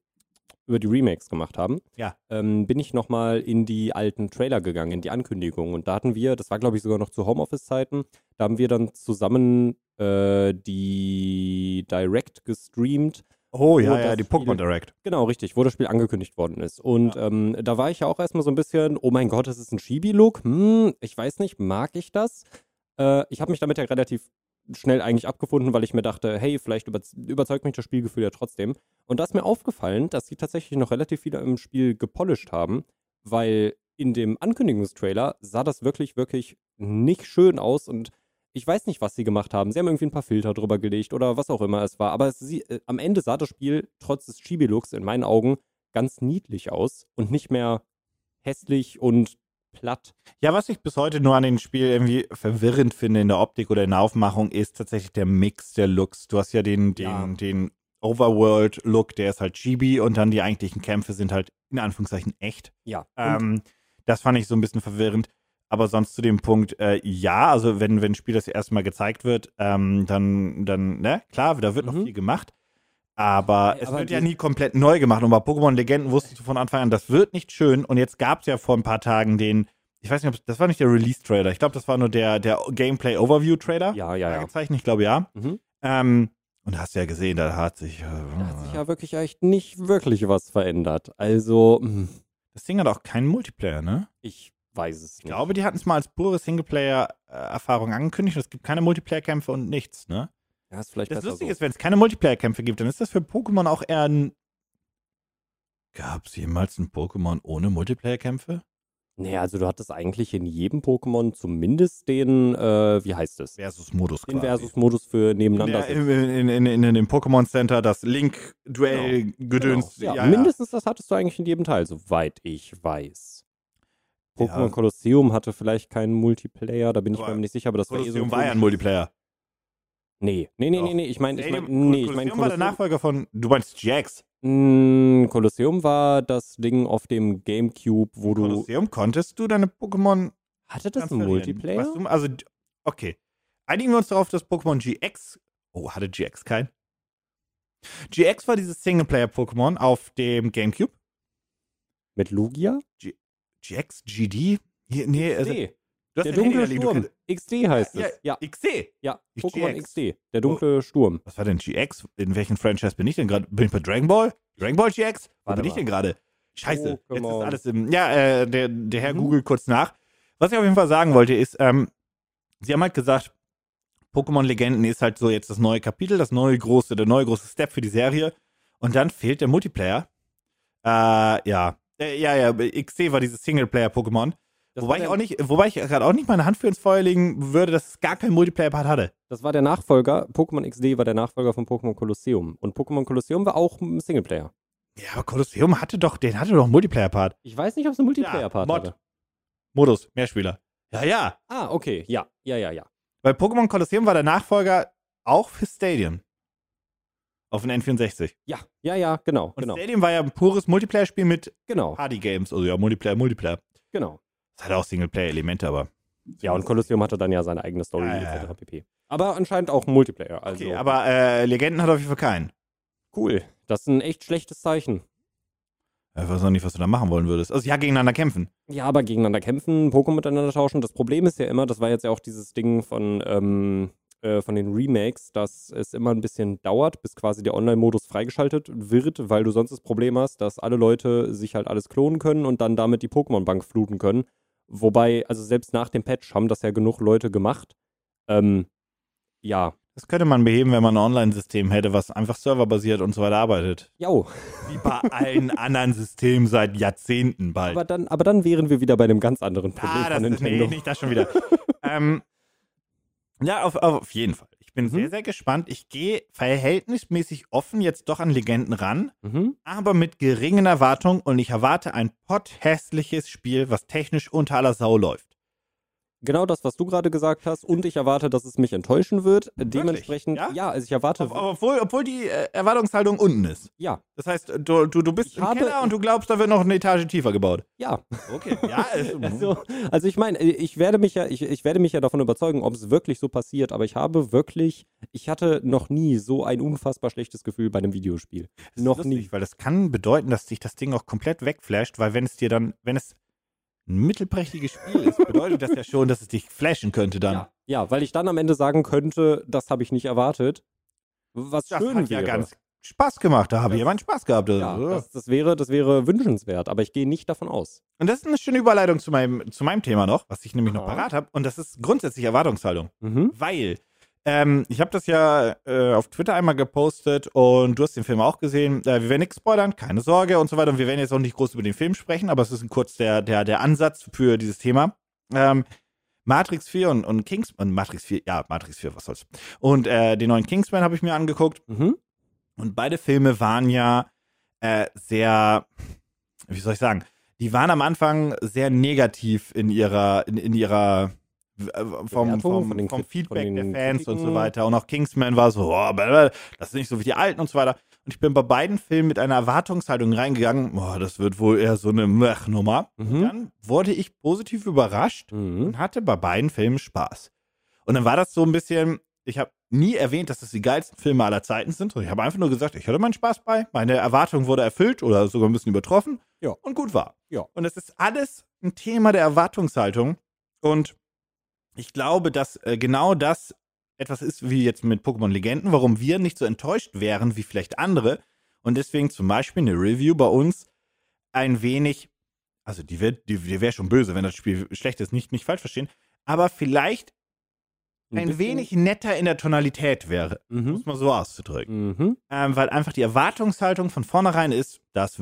über die Remakes gemacht haben, Ja. ähm, bin ich nochmal in die alten Trailer gegangen, in die Ankündigungen. Und da hatten wir, das war glaube ich sogar noch zu Homeoffice-Zeiten, da haben wir dann zusammen äh, die Direct gestreamt, Oh ja, ja, die Pokémon Direct. Genau, richtig, wo das Spiel angekündigt worden ist. Und ähm, da war ich ja auch erstmal so ein bisschen, oh mein Gott, das ist ein Chibi-Look. Hm, ich weiß nicht, mag ich das? Äh, ich habe mich damit ja relativ schnell eigentlich abgefunden, weil ich mir dachte, hey, vielleicht über überzeugt mich das Spielgefühl ja trotzdem. Und da ist mir aufgefallen, dass sie tatsächlich noch relativ viele im Spiel gepolished haben, weil in dem Ankündigungstrailer sah das wirklich, wirklich nicht schön aus und ich weiß nicht, was sie gemacht haben. Sie haben irgendwie ein paar Filter drüber gelegt oder was auch immer es war. Aber sie, äh, am Ende sah das Spiel trotz des Chibi-Looks in meinen Augen ganz niedlich aus und nicht mehr hässlich und platt. Ja, was ich bis heute nur an dem Spiel irgendwie verwirrend finde in der Optik oder in der Aufmachung, ist tatsächlich der Mix der Looks. Du hast ja den, den, Ja. den Overworld-Look, der ist halt chibi und dann die eigentlichen Kämpfe sind halt in Anführungszeichen echt. Ja. Ähm, das fand ich so ein bisschen verwirrend. Aber sonst zu dem Punkt, äh, ja, also wenn, wenn ein Spiel das erste Mal gezeigt wird, ähm, dann, dann, ne, klar, da wird noch Mhm. viel gemacht. Aber es aber wird ja nie komplett neu gemacht. Und bei Pokémon Legenden wusstest du von Anfang an, das wird nicht schön. Und jetzt gab es ja vor ein paar Tagen den, ich weiß nicht, ob das war nicht der Release-Trailer. Ich glaube, das war nur der, der Gameplay-Overview-Trailer. ja, ja, ja. Ich glaube ja. Mhm. Ähm, und hast ja gesehen, da hat sich. Äh, Da hat sich ja wirklich echt nicht wirklich was verändert. Also, hm, das Ding hat auch keinen Multiplayer, ne? ich weiß es Ich nicht. glaube, die hatten es mal als pure Singleplayer-Erfahrung angekündigt. Es gibt keine Multiplayer-Kämpfe und nichts, ne? ja, ist vielleicht Das besser Lustige so. ist, wenn es keine Multiplayer-Kämpfe gibt, dann ist das für Pokémon auch eher ein. Gab es jemals ein Pokémon ohne Multiplayer-Kämpfe? Nee, also du hattest eigentlich in jedem Pokémon zumindest den, äh, wie heißt es? Versus-Modus Den. Versus-Modus für in, nebeneinander. der, in, in, in, in, dem Pokémon Center, das Link-Duell-Gedöns. Genau. Ja, mindestens das hattest du eigentlich in jedem Teil, soweit ich weiß. Pokémon Ja. Colosseum hatte vielleicht keinen Multiplayer, da bin ich Aber mir nicht sicher, aber das war eh so Kolosseum ein war ja ein Multiplayer. Nee, nee, nee, nee, nee, ich meine, ich meine, nee, ich meine Kolosseum war der Nachfolger von. Du meinst GX. Mm, Kolosseum war das Ding auf dem Gamecube, wo du. Kolosseum konntest du deine Pokémon Hatte das einen. Multiplayer? Du, also, okay. Einigen wir uns darauf, dass Pokémon GX. Oh, hatte GX kein? GX war dieses Singleplayer-Pokémon auf dem Gamecube. Mit Lugia? GX? GD? Hier, nee, also, du Der Handy dunkle du Sturm. kannst- XD heißt Ja, es. Ja, XD. ja. Pokémon. XD. Der dunkle Sturm. Was war denn GX? In welchem Franchise bin ich denn gerade? Bin ich bei Dragon Ball? Dragon Ball GX? Wo Warte bin ich mal. denn gerade? Scheiße. Jetzt ist alles im. Ja, äh, der, der Herr Mhm. googelt kurz nach. Was ich auf jeden Fall sagen wollte, ist, ähm, sie haben halt gesagt, Pokémon Legenden ist halt so jetzt das neue Kapitel, das neue große, der neue große Step für die Serie. Und dann fehlt der Multiplayer. Äh, ja. Äh, ja, ja, XC war dieses Singleplayer-Pokémon. Wobei ich auch nicht, wobei ich gerade auch nicht meine Hand für ins Feuer legen würde, dass es gar keinen Multiplayer-Part hatte. Das war der Nachfolger. Pokémon XD war der Nachfolger von Pokémon Colosseum. Und Pokémon Colosseum war auch ein Singleplayer. Ja, aber Kolosseum hatte doch, den hatte doch einen Multiplayer-Part. Ich weiß nicht, ob es einen Multiplayer-Part Mod. hatte. Modus, Mehrspieler. Ja, ja. Ah, okay. Ja, ja, ja, ja. Weil Pokémon Colosseum war der Nachfolger auch für Stadium. Auf den N64. Ja, ja, ja, genau, Und genau, Stadium war ja ein pures Multiplayer-Spiel mit genau, Party-Games. Also ja, Multiplayer, Multiplayer. genau. Das hat auch Singleplayer-Elemente, aber. Ja, und Colosseum hatte dann ja seine eigene Story ja, etc. pp. Aber anscheinend auch Multiplayer. Also Okay, aber äh, Legenden hat auf jeden Fall keinen. cool. Das ist ein echt schlechtes Zeichen. Ich weiß noch nicht, was du da machen wollen würdest. Also ja, gegeneinander kämpfen. Ja, aber gegeneinander kämpfen, Pokémon miteinander tauschen. Das Problem ist ja immer, das war jetzt ja auch dieses Ding von, ähm, äh, von den Remakes, dass es immer ein bisschen dauert, bis quasi der Online-Modus freigeschaltet wird, weil du sonst das Problem hast, dass alle Leute sich halt alles klonen können und dann damit die Pokémon-Bank fluten können. Wobei, also selbst nach dem Patch haben das ja genug Leute gemacht. Ähm, ja. Das könnte man beheben, wenn man ein Online-System hätte, was einfach serverbasiert und so weiter arbeitet. Jo, Wie bei allen anderen Systemen seit Jahrzehnten bald. aber dann, aber dann wären wir wieder bei einem ganz anderen Problem ah, das ist, nee, nicht das schon wieder. (laughs) ähm, ja, auf, auf jeden Fall. Ich bin Mhm. sehr, sehr gespannt. Ich gehe verhältnismäßig offen jetzt doch an Legenden ran, Mhm. aber mit geringen Erwartungen und ich erwarte ein potthässliches Spiel, was technisch unter aller Sau läuft. Genau das, was du gerade gesagt hast. Und ich erwarte, dass es mich enttäuschen wird. Dementsprechend, Ja? ja? also ich erwarte, Ob- Obwohl, obwohl die äh, Erwartungshaltung unten ist. ja, Das heißt, du, du, du bist Ich im habe- Keller und du glaubst, da wird noch eine Etage tiefer gebaut. ja. Okay, ja. äh, (laughs) Also, also ich meine, ich werde mich ja, ich, ich werde mich ja davon überzeugen, ob es wirklich so passiert, aber ich habe wirklich, ich hatte noch nie so ein unfassbar schlechtes Gefühl bei einem Videospiel. Noch lustig, nie. Weil das kann bedeuten, dass sich das Ding auch komplett wegflasht, weil wenn es dir dann, wenn es ein mittelprächtiges Spiel ist, bedeutet das ja schon, dass es dich flashen könnte dann. Ja. ja, weil ich dann am Ende sagen könnte, das habe ich nicht erwartet. Was Das schön hat ja wäre. ganz Spaß gemacht. Da habe ich jemand Spaß gehabt. ja, das, das, wäre, das wäre wünschenswert, aber ich gehe nicht davon aus. Und das ist eine schöne Überleitung zu meinem, zu meinem Thema noch, was ich nämlich noch Aha. parat habe. Und das ist grundsätzlich Erwartungshaltung. Mhm. Weil ähm, ich habe das ja äh, auf Twitter einmal gepostet und du hast den Film auch gesehen. Äh, wir werden nichts spoilern, keine Sorge und so weiter. Und wir werden jetzt auch nicht groß über den Film sprechen, aber es ist ein kurz der, der, der Ansatz für dieses Thema. Ähm, Matrix 4 und, und Kingsman, Matrix 4, ja, Matrix 4, was soll's. Und äh, den neuen Kingsman habe ich mir angeguckt. Mhm. Und beide Filme waren ja äh, sehr, wie soll ich sagen, die waren am Anfang sehr negativ in ihrer, in, in ihrer äh, vom, vom, vom Krit- Feedback der Fans und so Kritiken. weiter. Und auch Kingsman war so, oh, das sind nicht so wie die alten und so weiter. Und ich bin bei beiden Filmen mit einer Erwartungshaltung reingegangen, boah, das wird wohl eher so eine Mech-Nummer. Und Mhm. dann wurde ich positiv überrascht Mhm. und hatte bei beiden Filmen Spaß. Und dann war das so ein bisschen, ich habe nie erwähnt, dass das die geilsten Filme aller Zeiten sind. sondern Ich habe einfach nur gesagt, ich hatte meinen Spaß bei, meine Erwartung wurde erfüllt oder sogar ein bisschen übertroffen Ja. und gut war. Ja. Und es ist alles ein Thema der Erwartungshaltung. Und ich glaube, dass äh, genau das etwas ist wie jetzt mit Pokémon Legenden, warum wir nicht so enttäuscht wären wie vielleicht andere. Und deswegen zum Beispiel eine Review bei uns ein wenig, also die, die, die wäre schon böse, wenn das Spiel schlecht ist, nicht, nicht falsch verstehen, aber vielleicht ein, wenig netter in der Tonalität wäre, Mhm. muss man so auszudrücken. Mhm. Ähm, weil einfach die Erwartungshaltung von vornherein ist, das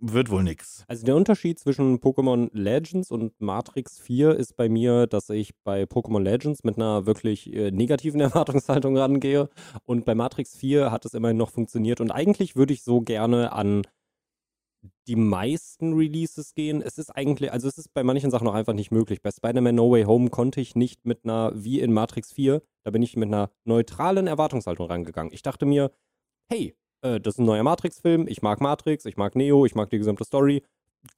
wird wohl nix. Also der Unterschied zwischen Pokémon Legends und Matrix 4 ist bei mir, dass ich bei Pokémon Legends mit einer wirklich äh, negativen (laughs) Erwartungshaltung rangehe und bei Matrix 4 hat es immerhin noch funktioniert und eigentlich würde ich so gerne an die meisten Releases gehen. Es ist eigentlich, also es ist bei manchen Sachen auch einfach nicht möglich. Bei Spider-Man No Way Home konnte ich nicht mit einer, wie in Matrix 4, da bin ich mit einer neutralen Erwartungshaltung rangegangen. Ich dachte mir, hey, äh, das ist ein neuer Matrix-Film, ich mag Matrix, ich mag Neo, ich mag die gesamte Story.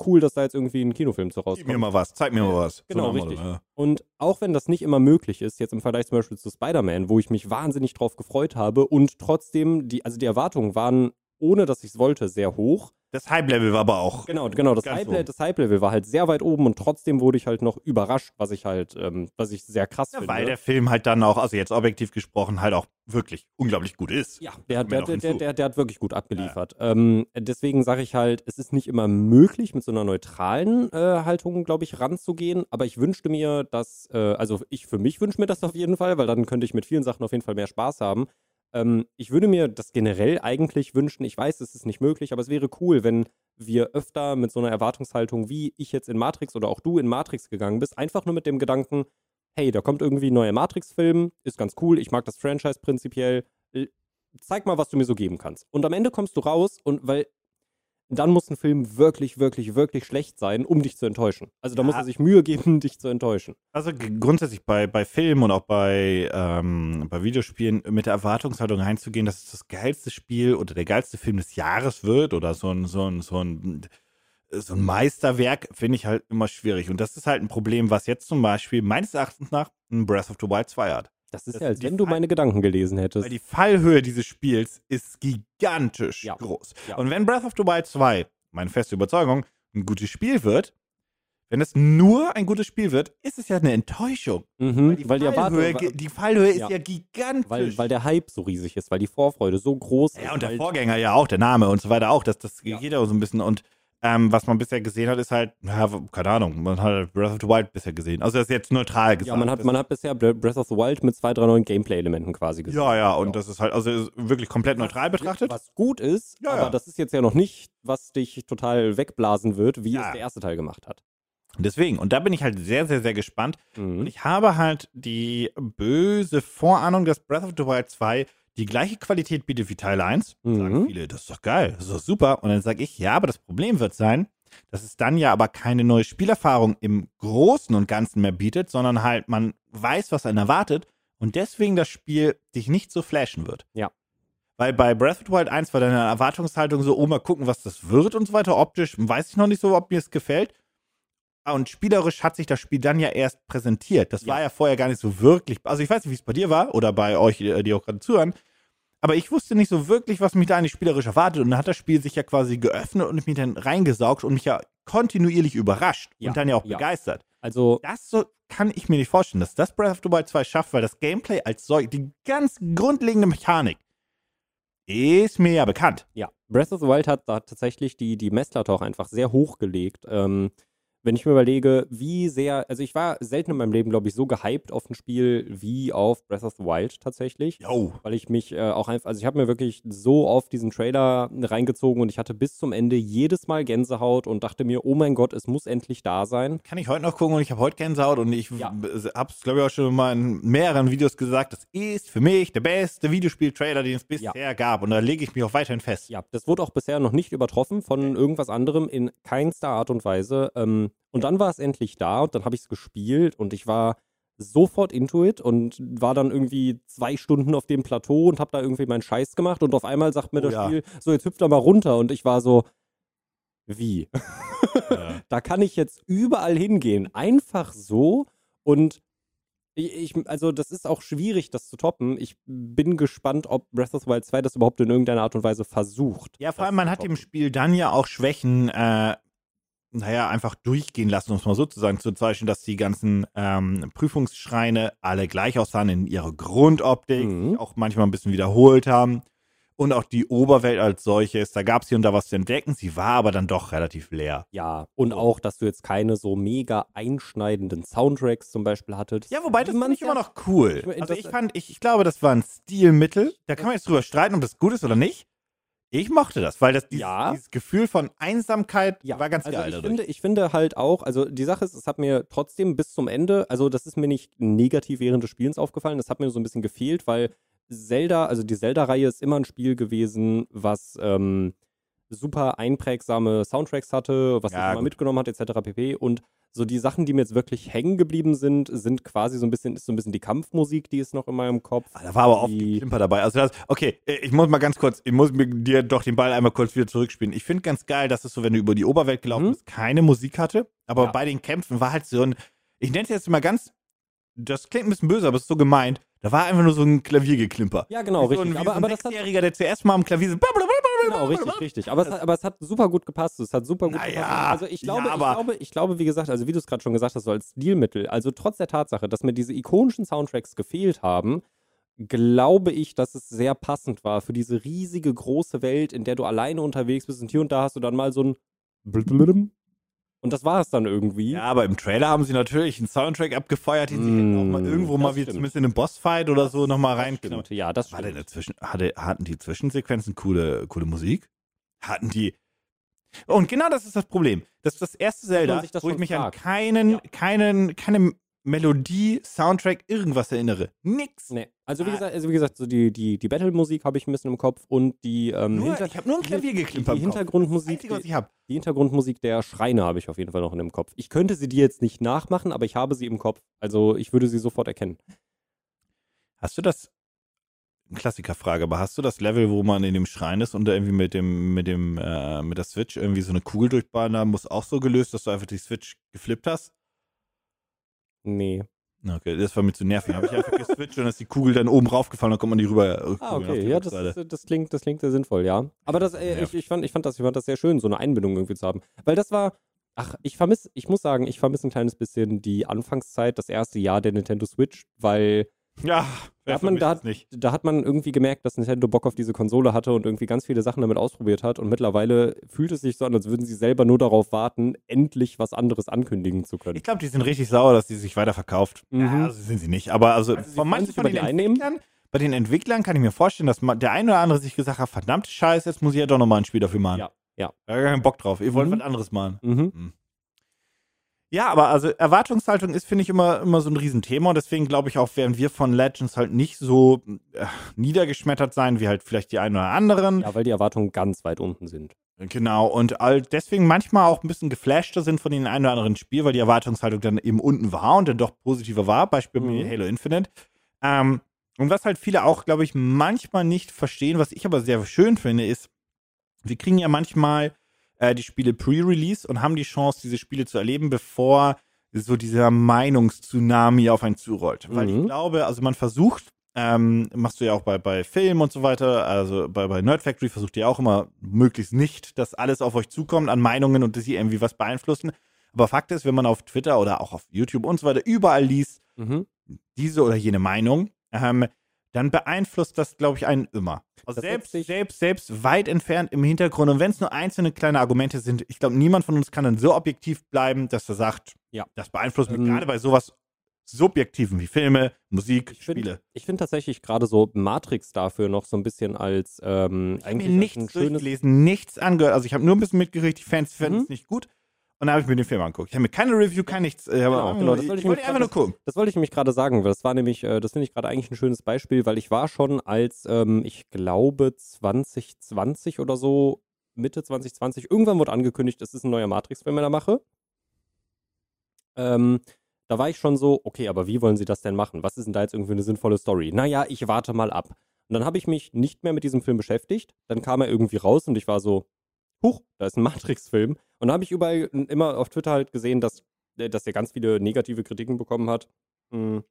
Cool, dass da jetzt irgendwie ein Kinofilm zu Gib mir rauskommt. mal was, zeig mir mal was. Genau, dem richtig. ja. Und auch wenn das nicht immer möglich ist, jetzt im Vergleich zum Beispiel zu Spider-Man, wo ich mich wahnsinnig drauf gefreut habe und trotzdem, die, also die Erwartungen waren, ohne dass ich es wollte, sehr hoch. Das Hype-Level war aber auch. Genau, genau, das Hype-Level Hype-Level war halt sehr weit oben und trotzdem wurde ich halt noch überrascht, was ich halt, ähm, was ich sehr krass Ja, finde. weil der Film halt dann auch, also jetzt objektiv gesprochen, halt auch wirklich unglaublich gut ist. Ja, der, mir der, der, der, der, hat wirklich gut abgeliefert. Ähm, deswegen sage ich halt, es ist nicht immer möglich, mit so einer neutralen äh, Haltung, glaube ich, ranzugehen. Aber ich wünschte mir, dass, äh, also ich für mich wünsche mir das auf jeden Fall, weil dann könnte ich mit vielen Sachen auf jeden Fall mehr Spaß haben. Ähm, ich würde mir das generell eigentlich wünschen. Ich weiß, es ist nicht möglich, aber es wäre cool, wenn wir öfter mit so einer Erwartungshaltung, wie ich jetzt in Matrix oder auch du in Matrix gegangen bist, einfach nur mit dem Gedanken, hey, da kommt irgendwie ein neuer Matrix-Film, ist ganz cool, ich mag das Franchise prinzipiell, l- zeig mal, was du mir so geben kannst. Und am Ende kommst du raus und weil dann muss ein Film wirklich, wirklich, wirklich schlecht sein, um dich zu enttäuschen. Also da Ja. muss er sich Mühe geben, (laughs) dich zu enttäuschen. Also grundsätzlich bei, bei Filmen und auch bei, ähm, bei Videospielen mit der Erwartungshaltung reinzugehen, dass es das geilste Spiel oder der geilste Film des Jahres wird oder so ein, so ein, so ein, so ein Meisterwerk, finde ich halt immer schwierig. Und das ist halt ein Problem, was jetzt zum Beispiel meines Erachtens nach ein Breath of the Wild 2 hat. Das ist Das- ja, als die wenn du meine Gedanken gelesen hättest. Weil die Fallhöhe dieses Spiels ist gigantisch Ja. groß. Ja. Und wenn Breath of the Wild 2, meine feste Überzeugung, ein gutes Spiel wird, wenn es nur ein gutes Spiel wird, ist es ja eine Enttäuschung. Mhm, die, weil die Erwartung, Fallhöhe, ge- die Fallhöhe ist Ja. ja gigantisch. weil, weil der Hype so riesig ist, weil die Vorfreude so groß ist. ja, und der weil, Vorgänger ja auch, der Name und so weiter auch, das, das Ja. geht ja so ein bisschen. Und ähm, was man bisher gesehen hat, ist halt, ja, keine Ahnung, man hat Breath of the Wild bisher gesehen. Also das ist jetzt neutral gesagt. ja, man hat, man hat bisher Breath of the Wild mit zwei, drei neuen Gameplay-Elementen quasi gesehen. ja, ja, und Ja. das ist halt, also wirklich komplett neutral betrachtet. Was gut ist, Ja, aber das ist jetzt ja noch nicht, was dich total wegblasen wird, wie es der erste Teil gemacht hat. Deswegen, und da bin ich halt sehr, sehr, sehr gespannt. Und Mhm. ich habe halt die böse Vorahnung, dass Breath of the Wild 2 die gleiche Qualität bietet wie Teil 1. Sagen Mhm. viele, das ist doch geil, das ist doch super. Und dann sage ich, ja, aber das Problem wird sein, dass es dann ja aber keine neue Spielerfahrung im Großen und Ganzen mehr bietet, sondern halt man weiß, was einen erwartet und deswegen das Spiel dich nicht so flashen wird. Ja. Weil bei Breath of the Wild 1 war deine Erwartungshaltung so, oh, mal gucken, was das wird und so weiter. Optisch weiß ich noch nicht so, ob mir es gefällt. Und spielerisch hat sich das Spiel dann ja erst präsentiert. Das Ja. war ja vorher gar nicht so wirklich. Also ich weiß nicht, wie es bei dir war oder bei euch, äh, die auch gerade zuhören. Aber ich wusste nicht so wirklich, was mich da eigentlich spielerisch erwartet. Und dann hat das Spiel sich ja quasi geöffnet und mich dann reingesaugt und mich ja kontinuierlich überrascht Ja, und dann ja auch ja. begeistert. Also, Das so kann ich mir nicht vorstellen, dass das Breath of the Wild 2 schafft, weil das Gameplay als solch, die ganz grundlegende Mechanik ist mir ja bekannt. ja, Breath of the Wild hat da tatsächlich die, die Messlatte auch einfach sehr hochgelegt. Ähm, wenn ich mir überlege, wie sehr, also ich war selten in meinem Leben, glaube ich, so gehypt auf ein Spiel wie auf Breath of the Wild tatsächlich. Yo. weil ich mich äh, auch einfach, also ich habe mir wirklich so auf diesen Trailer reingezogen und ich hatte bis zum Ende jedes Mal Gänsehaut und dachte mir, oh mein Gott, es muss endlich da sein. Kann ich heute noch gucken und ich habe heute Gänsehaut und ich Ja. habe es, glaube ich, auch schon mal in mehreren Videos gesagt, das ist für mich der beste Videospiel-Trailer, den es bisher gab und da lege ich mich auch weiterhin fest. Ja, das wurde auch bisher noch nicht übertroffen von irgendwas anderem in keinster Art und Weise. Ähm, und dann war es endlich da und dann habe ich es gespielt und ich war sofort into it und war dann irgendwie zwei Stunden auf dem Plateau und habe da irgendwie meinen Scheiß gemacht und auf einmal sagt mir Oh das ja. Spiel, so jetzt hüpft da mal runter und ich war so, wie? Ja. (laughs) da kann ich jetzt überall hingehen, einfach so und ich, also das ist auch schwierig, das zu toppen. Ich bin gespannt, ob Breath of the Wild 2 das überhaupt in irgendeiner Art und Weise versucht. Ja, vor allem, man hat dem. Spiel dann ja auch Schwächen, äh, naja, einfach durchgehen lassen, um es mal so zu Beispiel, dass die ganzen ähm, Prüfungsschreine alle gleich aussahen in ihrer Grundoptik, Mhm. auch manchmal ein bisschen wiederholt haben. Und auch die Oberwelt als solches, da gab es hier und da was zu entdecken. Sie war aber dann doch relativ leer. Ja, und auch, dass du jetzt keine so mega einschneidenden Soundtracks zum Beispiel hattest. Ja, wobei, das fand ich immer noch cool. Ich Also ich fand, ich, ich glaube, das war ein Stilmittel. Da kann man jetzt drüber streiten, ob das gut ist oder nicht. Ich mochte das, weil das dieses, Ja. dieses Gefühl von Einsamkeit Ja, war ganz also geil ich dadurch. finde, ich finde halt auch, also die Sache ist, es hat mir trotzdem bis zum Ende, also das ist mir nicht negativ während des Spielens aufgefallen, das hat mir so ein bisschen gefehlt, weil Zelda, also die Zelda-Reihe ist immer ein Spiel gewesen, was ähm, super einprägsame Soundtracks hatte, was Ja, sich immer mitgenommen hat, etc. pp. Und so die Sachen, die mir jetzt wirklich hängen geblieben sind, sind quasi so ein bisschen, ist so ein bisschen die Kampfmusik, die ist noch in meinem Kopf. Ah, Da war aber oft Die- Klimper dabei. Also das, okay, äh, ich muss mal ganz kurz, ich muss mir dir doch den Ball einmal kurz wieder zurückspielen. Ich finde ganz geil, dass es so, wenn du über die Oberwelt gelaufen Mhm. bist, keine Musik hatte. Aber Ja. bei den Kämpfen war halt so ein, ich nenne es jetzt mal ganz, das klingt ein bisschen böse, aber es ist so gemeint. Da war einfach nur so ein Klaviergeklimper. Ja, genau, so richtig. ein, aber, so aber ein das hat, der zuerst mal am Klavier so Genau, richtig, richtig. Aber es, hat, aber es hat super gut gepasst. Es hat super gut Naja, gepasst. Also ich glaube, ja, aber- ich glaube, ich glaube, wie gesagt, also wie du es gerade schon gesagt hast, so als Stilmittel, also trotz der Tatsache, dass mir diese ikonischen Soundtracks gefehlt haben, glaube ich, dass es sehr passend war für diese riesige große Welt, in der du alleine unterwegs bist und hier und da hast du dann mal so ein. Und das war es dann irgendwie. Ja, aber im Trailer haben sie natürlich einen Soundtrack abgefeuert, den sie hätten auch mal Mm, irgendwo mal wieder stimmt. zumindest in einem Bossfight oder so nochmal reinknallen. stimmt. Ja, das War denn stimmt. dazwischen, hatte, hatten die Zwischensequenzen coole, coole Musik? Hatten die. Und genau das ist das Problem. Das ist das erste Zelda, wo ich mich an fragt. keinen, Ja. keinen, keine Melodie, Soundtrack, irgendwas erinnere. Nix. Nee. Also wie Ah. gesagt, also wie gesagt, so die, die, die Battle-Musik habe ich ein bisschen im Kopf und die, ähm, Nur, Hinter ich habe nur ein die- Klaviergeklimper die. Das Hintergrundmusik, Einzige, was die, ich habe. Die Hintergrundmusik der Schreine habe ich auf jeden Fall noch in dem Kopf. Ich könnte sie dir jetzt nicht nachmachen, aber ich habe sie im Kopf. Also ich würde sie sofort erkennen. Hast du das, Klassikerfrage, aber hast du das Level, wo man in dem Schrein ist und da irgendwie mit dem, mit dem, äh, mit der Switch irgendwie so eine Kugel durchballern muss, auch so gelöst, dass du einfach die Switch geflippt hast? Nee. Okay, das war mir zu nervig. Habe ich einfach geswitcht und ist die Kugel dann oben raufgefallen, dann kommt man die rüber. äh, Ah, okay. Ja, das, das, klingt, das klingt sehr sinnvoll, ja. Aber das, äh, ich, ich, fand, ich, fand das, ich fand das sehr schön, so eine Einbindung irgendwie zu haben. Weil das war, ach, ich vermisse, ich muss sagen, ich vermisse ein kleines bisschen die Anfangszeit, das erste Jahr der Nintendo Switch, weil Ja, Da hat man- da hat- da hat man irgendwie gemerkt, dass Nintendo Bock auf diese Konsole hatte und irgendwie ganz viele Sachen damit ausprobiert hat. Und mittlerweile fühlt es sich so an, als würden sie selber nur darauf warten, endlich was anderes ankündigen zu können. Ich glaube, die sind richtig sauer, dass die sich weiterverkauft. Mhm. Ja, also sind sie nicht. Aber also, sie von manchen von den Einnehmen? Entwicklern, bei den Entwicklern kann ich mir vorstellen, dass der eine oder andere sich gesagt hat, verdammt Scheiße, jetzt muss ich ja doch nochmal ein Spiel dafür machen. Ja, ja. Da hab ich keinen Bock drauf. Ihr wollt Mhm. was anderes machen. Mhm. Ja, aber also Erwartungshaltung ist, finde ich, immer, immer so ein Riesenthema. Und deswegen glaube ich auch, werden wir von Legends halt nicht so äh, niedergeschmettert sein, wie halt vielleicht die einen oder anderen. Ja, weil die Erwartungen ganz weit unten sind. Genau, und all, deswegen manchmal auch ein bisschen geflashter sind von den einen oder anderen Spiel, weil die Erwartungshaltung dann eben unten war und dann doch positiver war, Beispiel Mhm. Halo Infinite. Ähm, und was halt viele auch, glaube ich, manchmal nicht verstehen, was ich aber sehr schön finde, ist, wir kriegen ja manchmal äh, die Spiele pre-release und haben die Chance, diese Spiele zu erleben, bevor so dieser Meinungstsunami auf einen zurollt. Weil ich Mhm. glaube, also man versucht, ähm, machst du ja auch bei, bei Film und so weiter, also bei, bei Nerd Factory versucht ihr auch immer möglichst nicht, dass alles auf euch zukommt an Meinungen und dass sie irgendwie was beeinflussen. Aber Fakt ist, wenn man auf Twitter oder auch auf YouTube und so weiter überall liest, Mhm. diese oder jene Meinung, ähm, dann beeinflusst das, glaube ich, einen immer. Also selbst, selbst, selbst weit entfernt im Hintergrund. Und wenn es nur einzelne kleine Argumente sind, ich glaube, niemand von uns kann dann so objektiv bleiben, dass er sagt, Ja. das beeinflusst mich Ähm, gerade bei sowas Subjektiven wie Filme, Musik, Ich finde Spiele. ich find tatsächlich gerade so Matrix dafür noch so ein bisschen als ähm, Ich habe mir eigentlich als nichts ein schönes. durchgelesen, nichts angehört. Also ich habe nur ein bisschen mitgekriegt, die Fans fanden es Mhm. nicht gut. Und dann habe ich mir den Film angeguckt. Ich habe mir keine Review, kein nichts. Äh, Genau, aber genau, das ich, wollte ich ich wollte einfach nur gucken. Das wollte ich nämlich gerade sagen, das war nämlich, äh, das finde ich gerade eigentlich ein schönes Beispiel, weil ich war schon als, ähm, ich glaube, 2020 oder so, Mitte 2020, irgendwann wurde angekündigt, es ist ein neuer Matrix-Film in der Mache. Ähm, da war ich schon so, okay, aber wie wollen sie das denn machen? Was ist denn da jetzt irgendwie eine sinnvolle Story? Naja, ich warte mal ab. Und dann habe ich mich nicht mehr mit diesem Film beschäftigt. Dann kam er irgendwie raus und ich war so, huch, da ist ein Matrix-Film. Und da habe ich überall immer auf Twitter halt gesehen, dass, äh, dass er ganz viele negative Kritiken bekommen hat. Hm,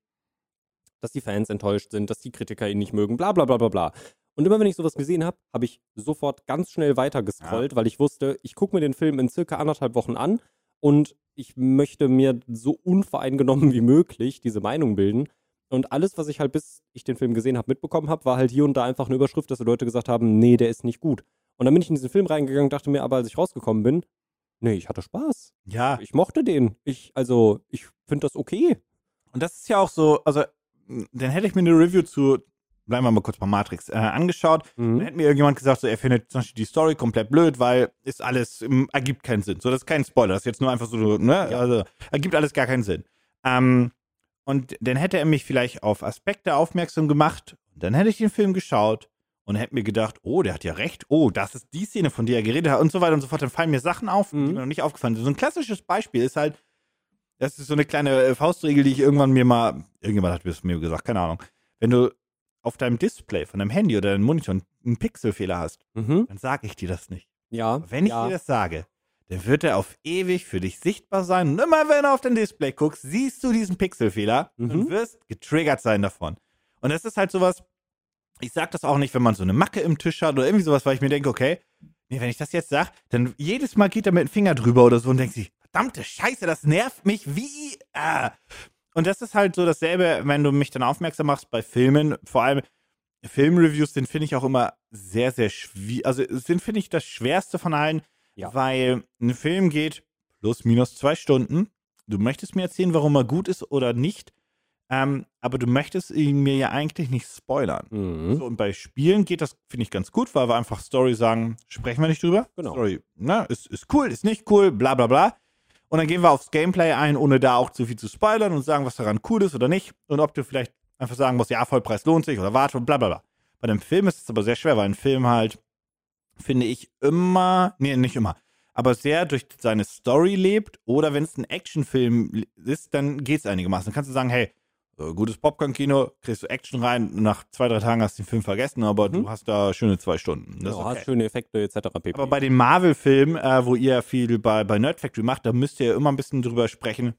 dass die Fans enttäuscht sind, dass die Kritiker ihn nicht mögen, bla bla bla bla bla. Und immer wenn ich sowas gesehen habe, habe ich sofort ganz schnell weitergescrollt, ja. weil ich wusste, ich gucke mir den Film in circa anderthalb Wochen an und ich möchte mir so unvoreingenommen wie möglich diese Meinung bilden. Und alles, was ich halt bis ich den Film gesehen habe, mitbekommen habe, war halt hier und da einfach eine Überschrift, dass die Leute gesagt haben, nee, der ist nicht gut. Und dann bin ich in diesen Film reingegangen, dachte mir aber, als ich rausgekommen bin, nee, ich hatte Spaß. Ja. Ich mochte den. Ich, also, ich finde das okay. Und das ist ja auch so, also, dann hätte ich mir eine Review zu, bleiben wir mal kurz bei Matrix, äh, angeschaut. Mhm. Dann hätte mir irgendjemand gesagt, so, er findet zum Beispiel die Story komplett blöd, weil ist alles, ergibt keinen Sinn. So, das ist kein Spoiler, das ist jetzt nur einfach so, ne? Ja. Also, ergibt alles gar keinen Sinn. Ähm, und dann hätte er mich vielleicht auf Aspekte aufmerksam gemacht. dann hätte ich den Film geschaut und hätte mir gedacht, oh, der hat ja recht. Oh, das ist die Szene, von der er geredet hat und so weiter und so fort. Dann fallen mir Sachen auf, mhm. die mir noch nicht aufgefallen sind. So ein klassisches Beispiel ist halt, das ist so eine kleine äh, Faustregel, die ich irgendwann mir mal, irgendjemand hat es mir gesagt, keine Ahnung. Wenn du auf deinem Display von deinem Handy oder deinem Monitor einen Pixelfehler hast, mhm. dann sage ich dir das nicht. Ja. wenn ich ja. dir das sage, dann wird er auf ewig für dich sichtbar sein. Und immer wenn du auf dein Display guckst, siehst du diesen Pixelfehler mhm. und wirst getriggert sein davon. Und das ist halt sowas, ich sag das auch nicht, wenn man so eine Macke im Tisch hat oder irgendwie sowas, weil ich mir denke, okay, nee, wenn ich das jetzt sag, dann jedes Mal geht er mit dem Finger drüber oder so und denkt sich, verdammte Scheiße, das nervt mich wie. Ah. Und das ist halt so dasselbe, wenn du mich dann aufmerksam machst bei Filmen, vor allem Filmreviews sind, finde ich auch immer sehr, sehr schwierig. Also sind, finde ich, das Schwerste von allen, ja. Weil ein Film geht plus minus zwei Stunden. Du möchtest mir erzählen, warum er gut ist oder nicht. Ähm, aber du möchtest ihn mir ja eigentlich nicht spoilern. Mhm. So, und bei Spielen geht das, finde ich, ganz gut, weil wir einfach Story sagen, sprechen wir nicht drüber. Genau. Story, ne, ist, ist cool, ist nicht cool, bla bla bla. Und dann gehen wir aufs Gameplay ein, ohne da auch zu viel zu spoilern und sagen, was daran cool ist oder nicht. Und ob du vielleicht einfach sagen musst, ja, Vollpreis lohnt sich oder warte, bla bla bla. Bei einem Film ist es aber sehr schwer, weil ein Film halt finde ich, immer, nee, nicht immer, aber sehr durch seine Story lebt. Oder wenn es ein Actionfilm ist, dann geht es einigermaßen. Dann kannst du sagen, hey, gutes Popcorn-Kino, kriegst du Action rein, nach zwei, drei Tagen hast du den Film vergessen, aber mhm. du hast da schöne zwei Stunden. Das genau, okay. hast schöne Effekte etc. Pp. Aber bei den Marvel-Filmen, äh, wo ihr viel bei, bei Nerd Factory macht, da müsst ihr immer ein bisschen drüber sprechen,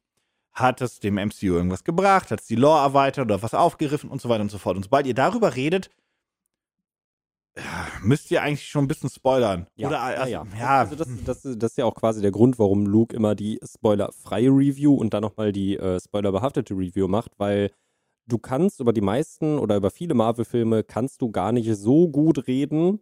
hat es dem MCU irgendwas gebracht, hat es die Lore erweitert oder was aufgeriffen und so weiter und so fort. Und sobald ihr darüber redet, müsst ihr eigentlich schon ein bisschen spoilern. Ja, Oder, also, ja, ja. Also das, das, das, ist ja auch quasi der Grund, warum Luke immer die spoilerfreie Review und dann nochmal die äh, spoilerbehaftete Review macht, weil du kannst über die meisten oder über viele Marvel-Filme kannst du gar nicht so gut reden,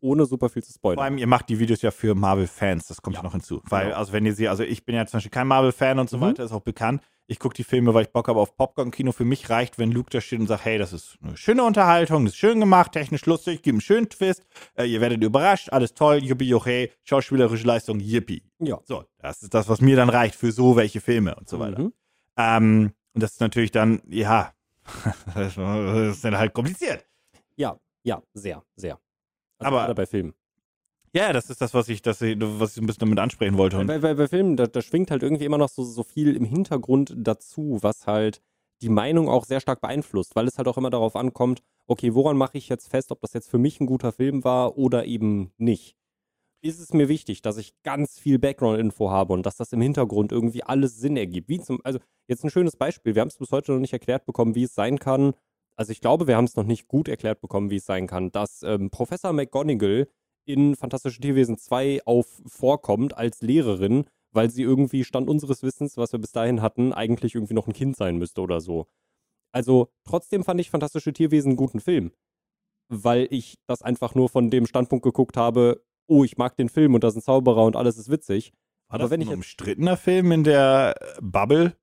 ohne super viel zu spoilern. Vor allem, ihr macht die Videos ja für Marvel-Fans, das kommt ja noch hinzu. Weil, genau. also wenn ihr sie, also ich bin ja zum Beispiel kein Marvel-Fan und so mhm. weiter, ist auch bekannt. Ich gucke die Filme, weil ich Bock habe auf Popcorn-Kino. Für mich reicht, wenn Luke da steht und sagt, hey, das ist eine schöne Unterhaltung, das ist schön gemacht, technisch lustig, gibt einen schönen Twist, äh, ihr werdet überrascht, alles toll, yuppie, yuppie, schauspielerische Leistung, yippie. Ja. So, das ist das, was mir dann reicht für so welche Filme und so weiter. Mhm. Ähm, und das ist natürlich dann, ja, (laughs) das ist dann halt kompliziert. Ja, ja, sehr, sehr. Also aber bei Filmen. Ja, das ist das, was ich, das, was ich ein bisschen damit ansprechen wollte. Bei, bei, bei Filmen, da, da, schwingt halt irgendwie immer noch so, so viel im Hintergrund dazu, was halt die Meinung auch sehr stark beeinflusst, weil es halt auch immer darauf ankommt, okay, woran mache ich jetzt fest, ob das jetzt für mich ein guter Film war oder eben nicht. Ist es mir wichtig, dass ich ganz viel Background-Info habe und dass das im Hintergrund irgendwie alles Sinn ergibt. Wie zum, also jetzt ein schönes Beispiel. Wir haben es bis heute noch nicht erklärt bekommen, wie es sein kann, also ich glaube, wir haben es noch nicht gut erklärt bekommen, wie es sein kann, dass ähm, Professor McGonagall in Fantastische Tierwesen 2 auf vorkommt als Lehrerin, weil sie irgendwie Stand unseres Wissens, was wir bis dahin hatten, eigentlich irgendwie noch ein Kind sein müsste oder so. Also trotzdem fand ich Fantastische Tierwesen einen guten Film, weil ich das einfach nur von dem Standpunkt geguckt habe, oh, ich mag den Film und da sind Zauberer und alles ist witzig. War Aber das wenn ein ich umstrittener Film in der Bubble?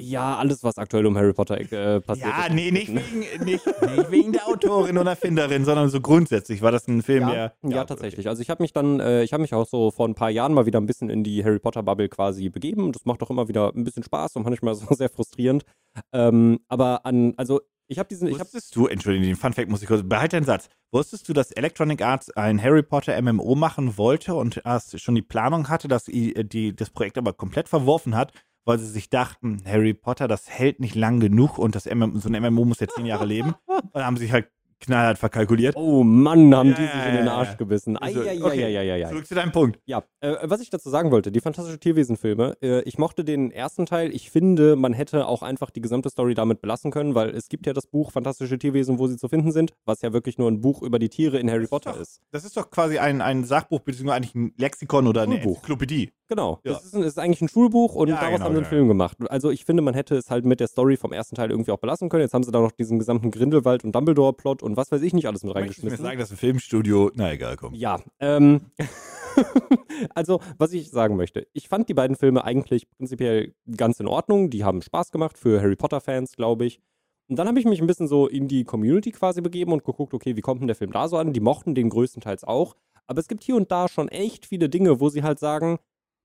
Ja, alles, was aktuell um Harry Potter äh, passiert. Ja, nee, nicht wegen, (laughs) nicht, nicht wegen der Autorin und Erfinderin, sondern so grundsätzlich war das ein Film, ja, der. Ja, ja tatsächlich. Also ich habe mich dann, äh, ich habe mich auch so vor ein paar Jahren mal wieder ein bisschen in die Harry Potter Bubble quasi begeben. Das macht auch immer wieder ein bisschen Spaß und manchmal so (laughs) sehr frustrierend. Ähm, aber an, also Ich habe diesen, ich habe Wusstest du, Entschuldigung, den Fun Fact muss ich kurz, behalte deinen Satz. Wusstest du, dass Electronic Arts ein Harry Potter MMO machen wollte und erst schon die Planung hatte, dass die, die das Projekt aber komplett verworfen hat, weil sie sich dachten, Harry Potter, das hält nicht lang genug und das MM, so ein MMO muss ja zehn Jahre leben. (laughs) Und dann haben sie sich halt knallhart verkalkuliert. Oh Mann, haben Ja, die sich in den Arsch ja. gebissen. Also, okay, Eieieiei. Zurück zu deinem Punkt. Ja, äh, was ich dazu sagen wollte, die Fantastische Tierwesen-Filme, äh, ich mochte den ersten Teil. Ich finde, man hätte auch einfach die gesamte Story damit belassen können, weil es gibt ja das Buch Fantastische Tierwesen, wo sie zu finden sind, was ja wirklich nur ein Buch über die Tiere in Harry Potter doch- ist. Das ist doch quasi ein, ein Sachbuch, beziehungsweise eigentlich ein Lexikon oder eine Schulbuch. Enzyklopädie. Genau. Ja. Das ist, ein, ist eigentlich ein Schulbuch und Ja, daraus genau, haben sie einen. Film gemacht. Also ich finde, man hätte es halt mit der Story vom ersten Teil irgendwie auch belassen können. Jetzt haben sie da noch diesen gesamten Grindelwald und Dumbledore-Plot und was weiß ich nicht alles mit Möchtest du mir reingeschmissen. sagen, dass ein Filmstudio, na egal, komm. Ja, ähm, (laughs) also was ich sagen möchte, ich fand die beiden Filme eigentlich prinzipiell ganz in Ordnung. Die haben Spaß gemacht für Harry Potter-Fans, glaube ich. Und dann habe ich mich ein bisschen so in die Community quasi begeben und geguckt, okay, wie kommt denn der Film da so an? Die mochten den größtenteils auch. Aber es gibt hier und da schon echt viele Dinge, wo sie halt sagen,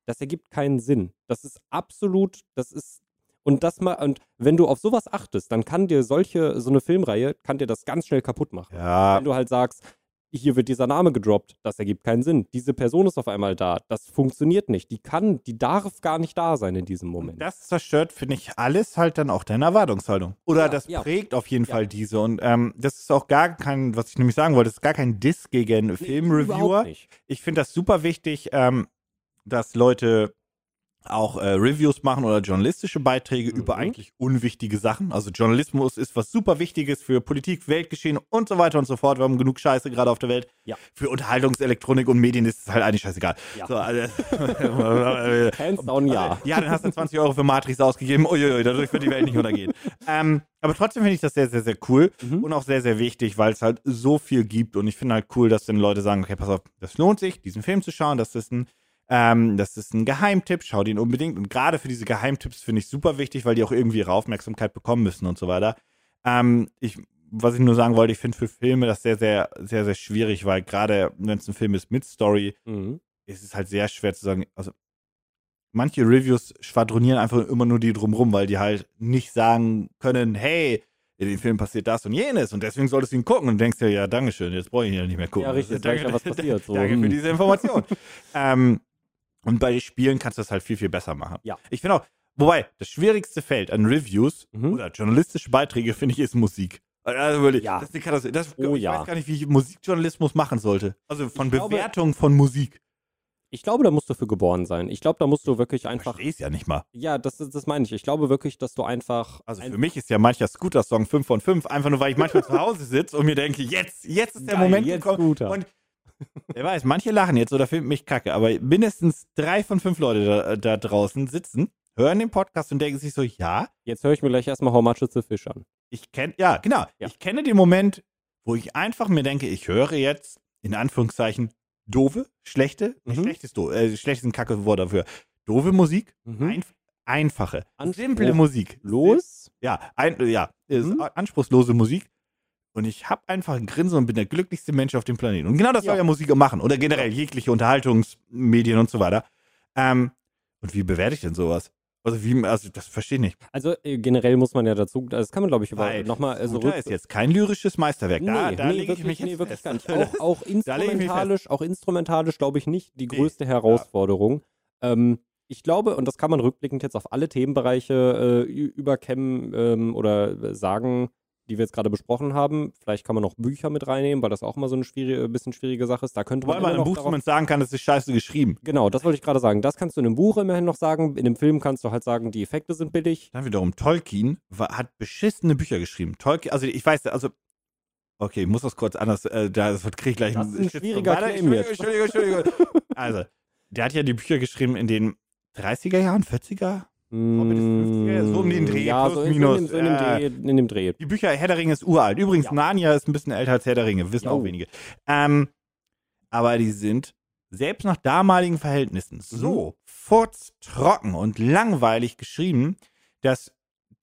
das ergibt keinen Sinn. Das ist absolut, das ist und das mal und wenn du auf sowas achtest, dann kann dir solche so eine Filmreihe kann dir das ganz schnell kaputt machen. Ja, Wenn du halt sagst, hier wird dieser Name gedroppt, das ergibt keinen Sinn. Diese Person ist auf einmal da, das funktioniert nicht. Die kann, die darf gar nicht da sein in diesem Moment. Das zerstört, finde ich, alles halt dann auch deine Erwartungshaltung. Oder Ja, das ja. prägt auf jeden Ja. Fall diese. Und ähm, das ist auch gar kein, was ich nämlich sagen wollte, das ist gar kein Diss gegen Nee, Filmreviewer. Ich finde das super wichtig, ähm, dass Leute auch äh, Reviews machen oder journalistische Beiträge Mhm. über eigentlich unwichtige Sachen. Also Journalismus ist was super Wichtiges für Politik, Weltgeschehen und so weiter und so fort. Wir haben genug Scheiße gerade auf der Welt. Ja. Für Unterhaltungselektronik und Medien ist es halt eigentlich scheißegal. Ja. So, also, (laughs) (laughs) Hands down, ja. ja, dann hast du 20 Euro für Matrix ausgegeben. Uiuiui, dadurch wird die Welt nicht untergehen. (laughs) ähm, aber trotzdem finde ich das sehr, sehr, sehr cool Mhm. und auch sehr, sehr wichtig, weil es halt so viel gibt. Und ich finde halt cool, dass dann Leute sagen, okay, pass auf, das lohnt sich, diesen Film zu schauen. Das ist ein, ähm, das ist ein Geheimtipp, schau den unbedingt. Und gerade für diese Geheimtipps finde ich super wichtig, weil die auch irgendwie ihre Aufmerksamkeit bekommen müssen und so weiter. Ähm, ich, was ich nur sagen wollte, ich finde für Filme das sehr, sehr, sehr, sehr schwierig, weil gerade wenn es ein Film ist mit Story, Mhm. ist es halt sehr schwer zu sagen. Also, manche Reviews schwadronieren einfach immer nur die drumrum, weil die halt nicht sagen können, hey, in dem Film passiert das und jenes und deswegen solltest du ihn gucken und denkst dir, ja, Dankeschön, jetzt brauche ich ihn ja nicht mehr gucken. Ja, richtig, (laughs) ja, was passiert. So, Danke für hm. diese Information. (laughs) ähm, und bei Spielen kannst du das halt viel, viel besser machen. Ja. Ich finde auch, wobei, das schwierigste Feld an Reviews Mhm. oder journalistische Beiträge, finde ich, ist Musik. Also wirklich, Ja. das ist eine Katastrophe. Das, Oh, ich ja. weiß gar nicht, wie ich Musikjournalismus machen sollte. Also von Ich glaube- Bewertung von Musik. Ich glaube, da musst du für geboren sein. Ich glaube, da musst du wirklich Ich einfach. es ja nicht mal. Ja, das, das meine ich. Ich glaube wirklich, dass du einfach. Also ein- für mich ist ja mancher Scooter-Song 5 von 5, einfach nur, weil ich manchmal zu Hause sitze und mir denke, jetzt, jetzt ist der Geil, Moment jetzt gekommen. Scooter. Und (laughs) wer weiß, manche lachen jetzt oder finden mich kacke, aber mindestens drei von fünf Leute da, da draußen sitzen, hören den Podcast und denken sich so, ja, Jetzt höre ich mir gleich erstmal How Much Is the Fish an. ich kenne, ja, genau, Ja. ich kenne den Moment, wo ich einfach mir denke, ich höre jetzt, in Anführungszeichen, doofe, schlechte, Mhm. schlechtes, do, äh, schlecht ist ein kacke Wort dafür, doofe Musik, Mhm. einf einfache, simple Musik. Los? Ja, ein, ja, Mhm. anspruchslose Musik. Und ich habe einfach ein Grinsen und bin der glücklichste Mensch auf dem Planeten. Und genau das Ja. soll ja Musik machen. Oder generell jegliche Unterhaltungsmedien und so weiter. Ähm, und wie bewerte ich denn sowas? Also, wie, also das verstehe ich nicht. Also äh, generell muss man ja dazu, das kann man glaube ich über nochmal also Scooter ist jetzt kein lyrisches Meisterwerk. Da, nee, da nee, lege ich wirklich, mich nee, wirklich fest. gar nicht. Auch, auch (laughs) Da instrumentalisch, auch instrumentalisch glaube ich nicht die Nee, größte Herausforderung. Ähm, ich glaube, und das kann man rückblickend jetzt auf alle Themenbereiche äh, überkämmen ähm, oder äh, sagen, die wir jetzt gerade besprochen haben. Vielleicht kann man noch Bücher mit reinnehmen, weil das auch mal so eine schwierige, bisschen schwierige Sache ist. Da könnte Weil man man im Buch zumindest sagen kann, das ist scheiße geschrieben. Genau, das wollte ich gerade sagen. Das kannst du in einem Buch immerhin noch sagen. In einem Film kannst du halt sagen, die Effekte sind billig. Dann wiederum, Tolkien war, hat beschissene Bücher geschrieben. Tolkien, also ich weiß, also, okay, ich muss das kurz anders, äh, da kriege ich gleich Das ist ein schwieriger jetzt. Entschuldigung, Entschuldigung, Entschuldigung. also, der hat ja die Bücher geschrieben in den 30er Jahren, 40er? Hobbit ist 50er, so um den Dreh, Ja, plus, so in, minus, in, dem, so in, dem Dreh, in dem Dreh. Die Bücher Herr der Ringe ist uralt. Übrigens, Ja. Narnia ist ein bisschen älter als Herr der Ringe, wissen Jo. auch wenige. Ähm, aber die sind selbst nach damaligen Verhältnissen Mhm. so furztrocken und langweilig geschrieben, dass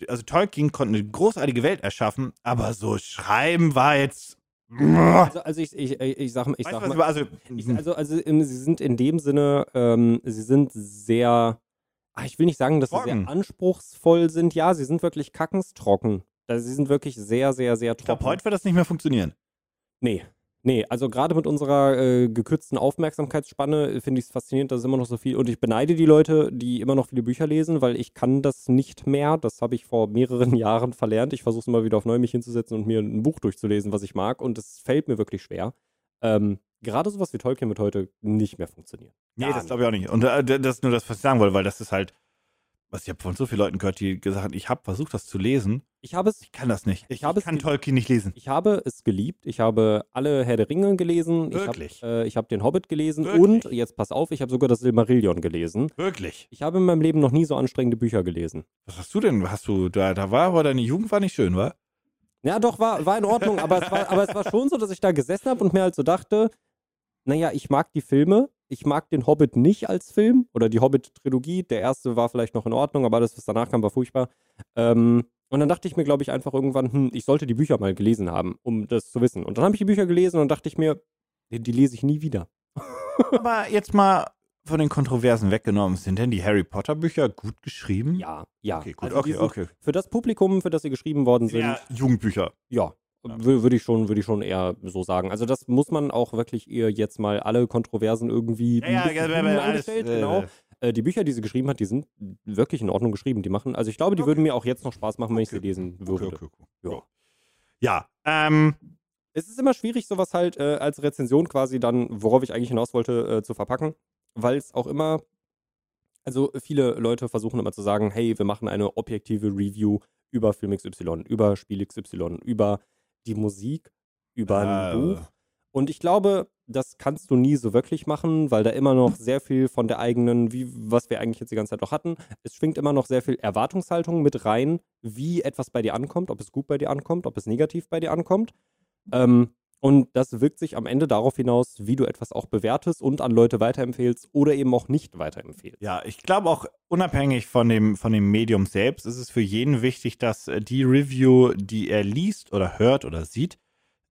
also Tolkien konnte eine großartige Welt erschaffen, aber so schreiben war jetzt Also, also ich, ich, ich, ich sag, ich sag mal, also Ich, also, also sie sind in dem Sinne, ähm, sie sind sehr, ah, ich will nicht sagen, dass sie Trocken. sehr anspruchsvoll sind. Ja, sie sind wirklich kackenstrocken. Also sie sind wirklich sehr, sehr, sehr Ich glaube, trocken. heute wird das nicht mehr funktionieren. Nee. Nee, also gerade mit unserer äh, gekürzten Aufmerksamkeitsspanne äh, finde ich es faszinierend, dass es immer noch so viel. Und ich beneide die Leute, die immer noch viele Bücher lesen, weil ich kann das nicht mehr. Das habe ich vor mehreren (laughs) Jahren verlernt. Ich versuche es immer wieder auf neu, mich hinzusetzen und mir ein Buch durchzulesen, was ich mag. Und es fällt mir wirklich schwer. Ähm, gerade sowas wie Tolkien wird heute nicht mehr funktionieren. Nee, Gar das nicht. glaube ich auch nicht. Und äh, das ist nur das, was ich sagen wollte, weil das ist halt, was ich habe von so vielen Leuten gehört, die gesagt haben, ich habe versucht, das zu lesen. Ich habe es Ich kann das nicht. Ich, Ich habe es kann Tolkien nicht lesen. Ich habe es geliebt. Ich habe alle Herr der Ringe gelesen. Wirklich? Ich habe äh, hab den Hobbit gelesen. Wirklich? Und, jetzt pass auf, ich habe sogar das Silmarillion gelesen. Wirklich. Ich habe in meinem Leben noch nie so anstrengende Bücher gelesen. Was hast du denn? Hast du, da, da war, aber deine Jugend war nicht schön, wa? Ja, doch, war, war in Ordnung. aber, es war, aber es war schon so, dass ich da gesessen habe und mir halt so dachte, naja, ich mag die Filme. Ich mag den Hobbit nicht als Film. Oder die Hobbit-Trilogie. Der erste war vielleicht noch in Ordnung, aber alles, was danach kam, war furchtbar. Ähm, und dann dachte ich mir, glaube ich, einfach irgendwann, hm, ich sollte die Bücher mal gelesen haben, um das zu wissen. Und dann habe ich die Bücher gelesen und dachte ich mir, die, die lese ich nie wieder. (laughs) aber jetzt mal von den Kontroversen weggenommen, sind denn die Harry Potter Bücher gut geschrieben? Ja, ja. Okay, gut, Also okay, okay. Für das Publikum, für das sie geschrieben worden sind, Ja, Jugendbücher. ja, Ja. würde ich, schon, würde ich schon eher so sagen. Also das muss man auch wirklich ihr jetzt mal alle Kontroversen irgendwie Ja, ja, alles, äh, genau. Äh, die Bücher, die sie geschrieben hat, die sind wirklich in Ordnung geschrieben. Die machen, also ich glaube, die Okay. würden mir auch jetzt noch Spaß machen, wenn ich Okay. sie lesen würde. Okay, okay, okay. Ja. Ja, ähm, Es ist immer schwierig, sowas halt äh, als Rezension quasi dann, worauf ich eigentlich hinaus wollte, äh, zu verpacken, weil es auch immer, also viele Leute versuchen immer zu sagen, hey, wir machen eine objektive Review über Film XY, über Spiel XY, über die Musik, über ein äh, Buch. Und ich glaube, das kannst du nie so wirklich machen, weil da immer noch sehr viel von der eigenen, wie, was wir eigentlich jetzt die ganze Zeit auch hatten, es schwingt immer noch sehr viel Erwartungshaltung mit rein, wie etwas bei dir ankommt, ob es gut bei dir ankommt, ob es negativ bei dir ankommt. Ähm, und das wirkt sich am Ende darauf hinaus, wie du etwas auch bewertest und an Leute weiterempfehlst oder eben auch nicht weiterempfehlst. Ja, ich glaube auch unabhängig von dem, von dem Medium selbst ist es für jeden wichtig, dass äh, die Review, die er liest oder hört oder sieht,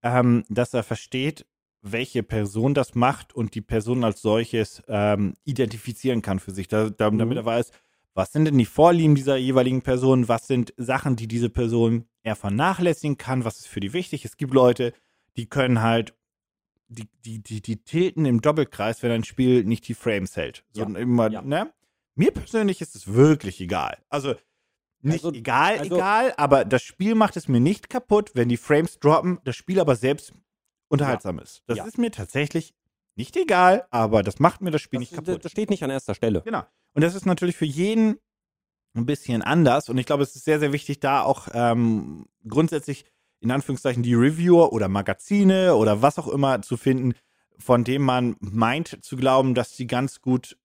ähm, dass er versteht, welche Person das macht und die Person als solches ähm, identifizieren kann für sich, da, da, Mhm. damit er weiß, was sind denn die Vorlieben dieser jeweiligen Person, was sind Sachen, die diese Person eher vernachlässigen kann, was ist für die wichtig. Es gibt Leute, die können halt die, die, die, die tilten im Doppelkreis, wenn ein Spiel nicht die Frames hält. So Ja. immer, Ja. ne? Mir persönlich ist es wirklich egal. Also nicht Also- egal, also- egal, aber das Spiel macht es mir nicht kaputt, wenn die Frames droppen, das Spiel aber selbst unterhaltsam ist. Das Ja. ist mir tatsächlich nicht egal, aber das macht mir das Spiel Das, nicht kaputt. das steht nicht an erster Stelle. Genau. Und das ist natürlich für jeden ein bisschen anders. Und ich glaube, es ist sehr, sehr wichtig, da auch ähm, grundsätzlich in Anführungszeichen die Reviewer oder Magazine oder was auch immer zu finden, von dem man meint zu glauben, dass sie ganz gut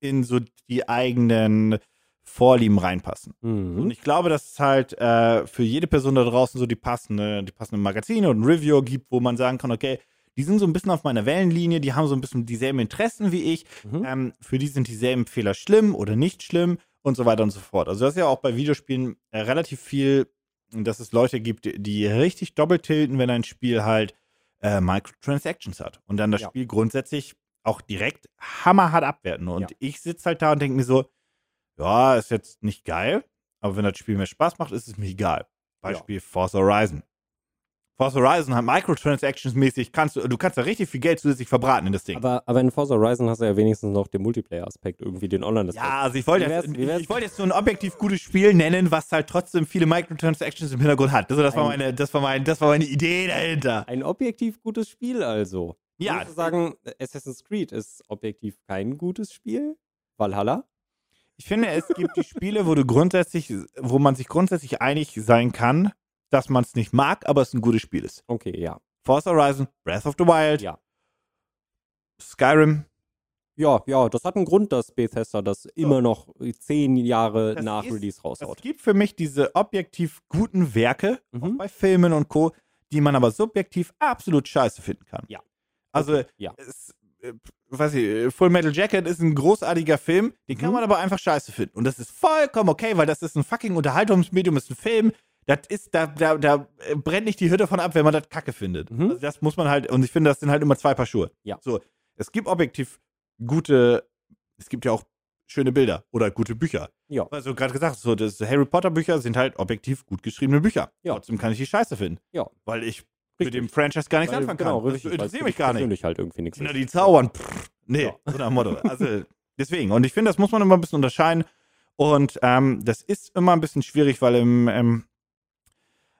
in so die eigenen Vorlieben reinpassen. Und Mhm. ich glaube, dass es halt äh, für jede Person da draußen so die passende, die passenden Magazine und Reviewer gibt, wo man sagen kann, okay, die sind so ein bisschen auf meiner Wellenlinie, die haben so ein bisschen dieselben Interessen wie ich, Mhm. ähm, für die sind dieselben Fehler schlimm oder nicht schlimm und so weiter und so fort. Also das ist ja auch bei Videospielen äh, relativ viel, dass es Leute gibt, die, richtig doppelt tilten, wenn ein Spiel halt äh, Microtransactions hat und dann das Ja. Spiel grundsätzlich auch direkt hammerhart abwerten. Und Ja. ich sitze halt da und denke mir so, ja, ist jetzt nicht geil, aber wenn das Spiel mir Spaß macht, ist es mir egal. Beispiel Forza Horizon. Forza Horizon hat Microtransactions mäßig, kannst du, du kannst da richtig viel Geld zusätzlich verbraten in das Ding. Aber, aber in Forza Horizon hast du ja wenigstens noch den Multiplayer-Aspekt, irgendwie den Online-Aspekt. ja, also ich wollte jetzt, ich wollte jetzt so ein objektiv gutes Spiel nennen, was halt trotzdem viele Microtransactions im Hintergrund hat. Also das war Ein- meine, das war mein, das war meine Idee dahinter. Ein objektiv gutes Spiel also. Ja. Du sagen, Assassin's Creed ist objektiv kein gutes Spiel? Valhalla? Ich finde, es gibt die Spiele, wo du grundsätzlich, wo man sich grundsätzlich einig sein kann, dass man es nicht mag, aber es ein gutes Spiel ist. Okay, ja. Forza Horizon, Breath of the Wild, Ja. Skyrim. Ja, ja, das hat einen Grund, dass Bethesda das immer noch zehn Jahre Das nach ist- Release Es raushaut. gibt für mich diese objektiv guten Werke, auch Mhm. bei Filmen und Co., die man aber subjektiv absolut scheiße finden kann. Ja. Also, Ja. es, äh, weiß ich, äh, Full Metal Jacket ist ein großartiger Film, den kann Mhm. man aber einfach scheiße finden. Und das ist vollkommen okay, weil das ist ein fucking Unterhaltungsmedium, ist ein Film. Das ist, da, da, da äh, brennt nicht die Hütte von ab, wenn man das kacke findet. Mhm. Also das muss man halt, und ich finde, das sind halt immer zwei Paar Schuhe. Ja. So, es gibt objektiv gute, es gibt ja auch schöne Bilder oder gute Bücher. Ja. Also gerade gesagt, so das Harry Potter Bücher sind halt objektiv gut geschriebene Bücher. Ja. Trotzdem kann ich die scheiße finden. Ja. Weil ich mit Richtig. dem Franchise gar nichts Weil- anfangen genau, kann. Das richtig. interessiert weil mich gar nicht. halt irgendwie nichts Na, die zaubern. Pff, nee, Ja. so nach dem Motto. Also deswegen. Und ich finde, das muss man immer ein bisschen unterscheiden. Und ähm, das ist immer ein bisschen schwierig, weil im, ähm,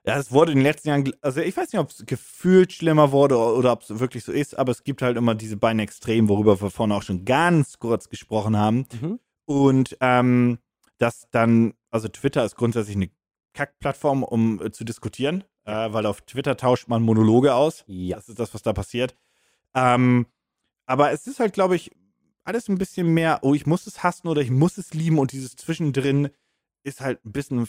ja, es wurde in den letzten Jahren, also ich weiß nicht, ob es gefühlt schlimmer wurde oder ob es wirklich so ist, aber es gibt halt immer diese beiden Extremen, worüber wir vorhin auch schon ganz kurz gesprochen haben. Mhm. Und ähm, dass dann, also Twitter ist grundsätzlich eine Kackplattform, um äh, zu diskutieren, äh, weil auf Twitter tauscht man Monologe aus. Ja. Das ist das, was da passiert. Ähm, aber es ist halt, glaube ich, alles ein bisschen mehr, oh, ich muss es hassen oder ich muss es lieben und dieses Zwischendrin ist halt ein bisschen,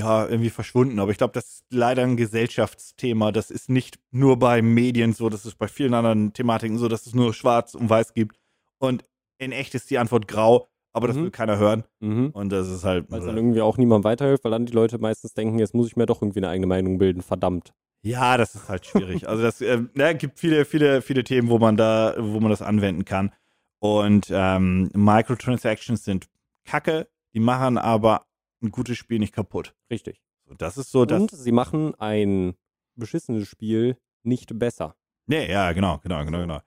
ja, irgendwie verschwunden. Aber ich glaube, das ist leider ein Gesellschaftsthema. Das ist nicht nur bei Medien so, das ist bei vielen anderen Thematiken so, dass es nur schwarz und weiß gibt. Und in echt ist die Antwort grau, aber das Mhm. will keiner hören. Mhm. Und das ist halt. Weil es dann irgendwie auch niemandem weiterhilft, weil dann die Leute meistens denken, jetzt muss ich mir doch irgendwie eine eigene Meinung bilden. Verdammt. Ja, das ist halt schwierig. Also das äh, ne, gibt viele, viele, viele Themen, wo man da, wo man das anwenden kann. Und ähm, Microtransactions sind Kacke, die machen aber ein gutes Spiel nicht kaputt. Richtig. So, das ist so, das. Und sie machen ein beschissenes Spiel nicht besser. Nee, ja, genau, genau, genau, genau.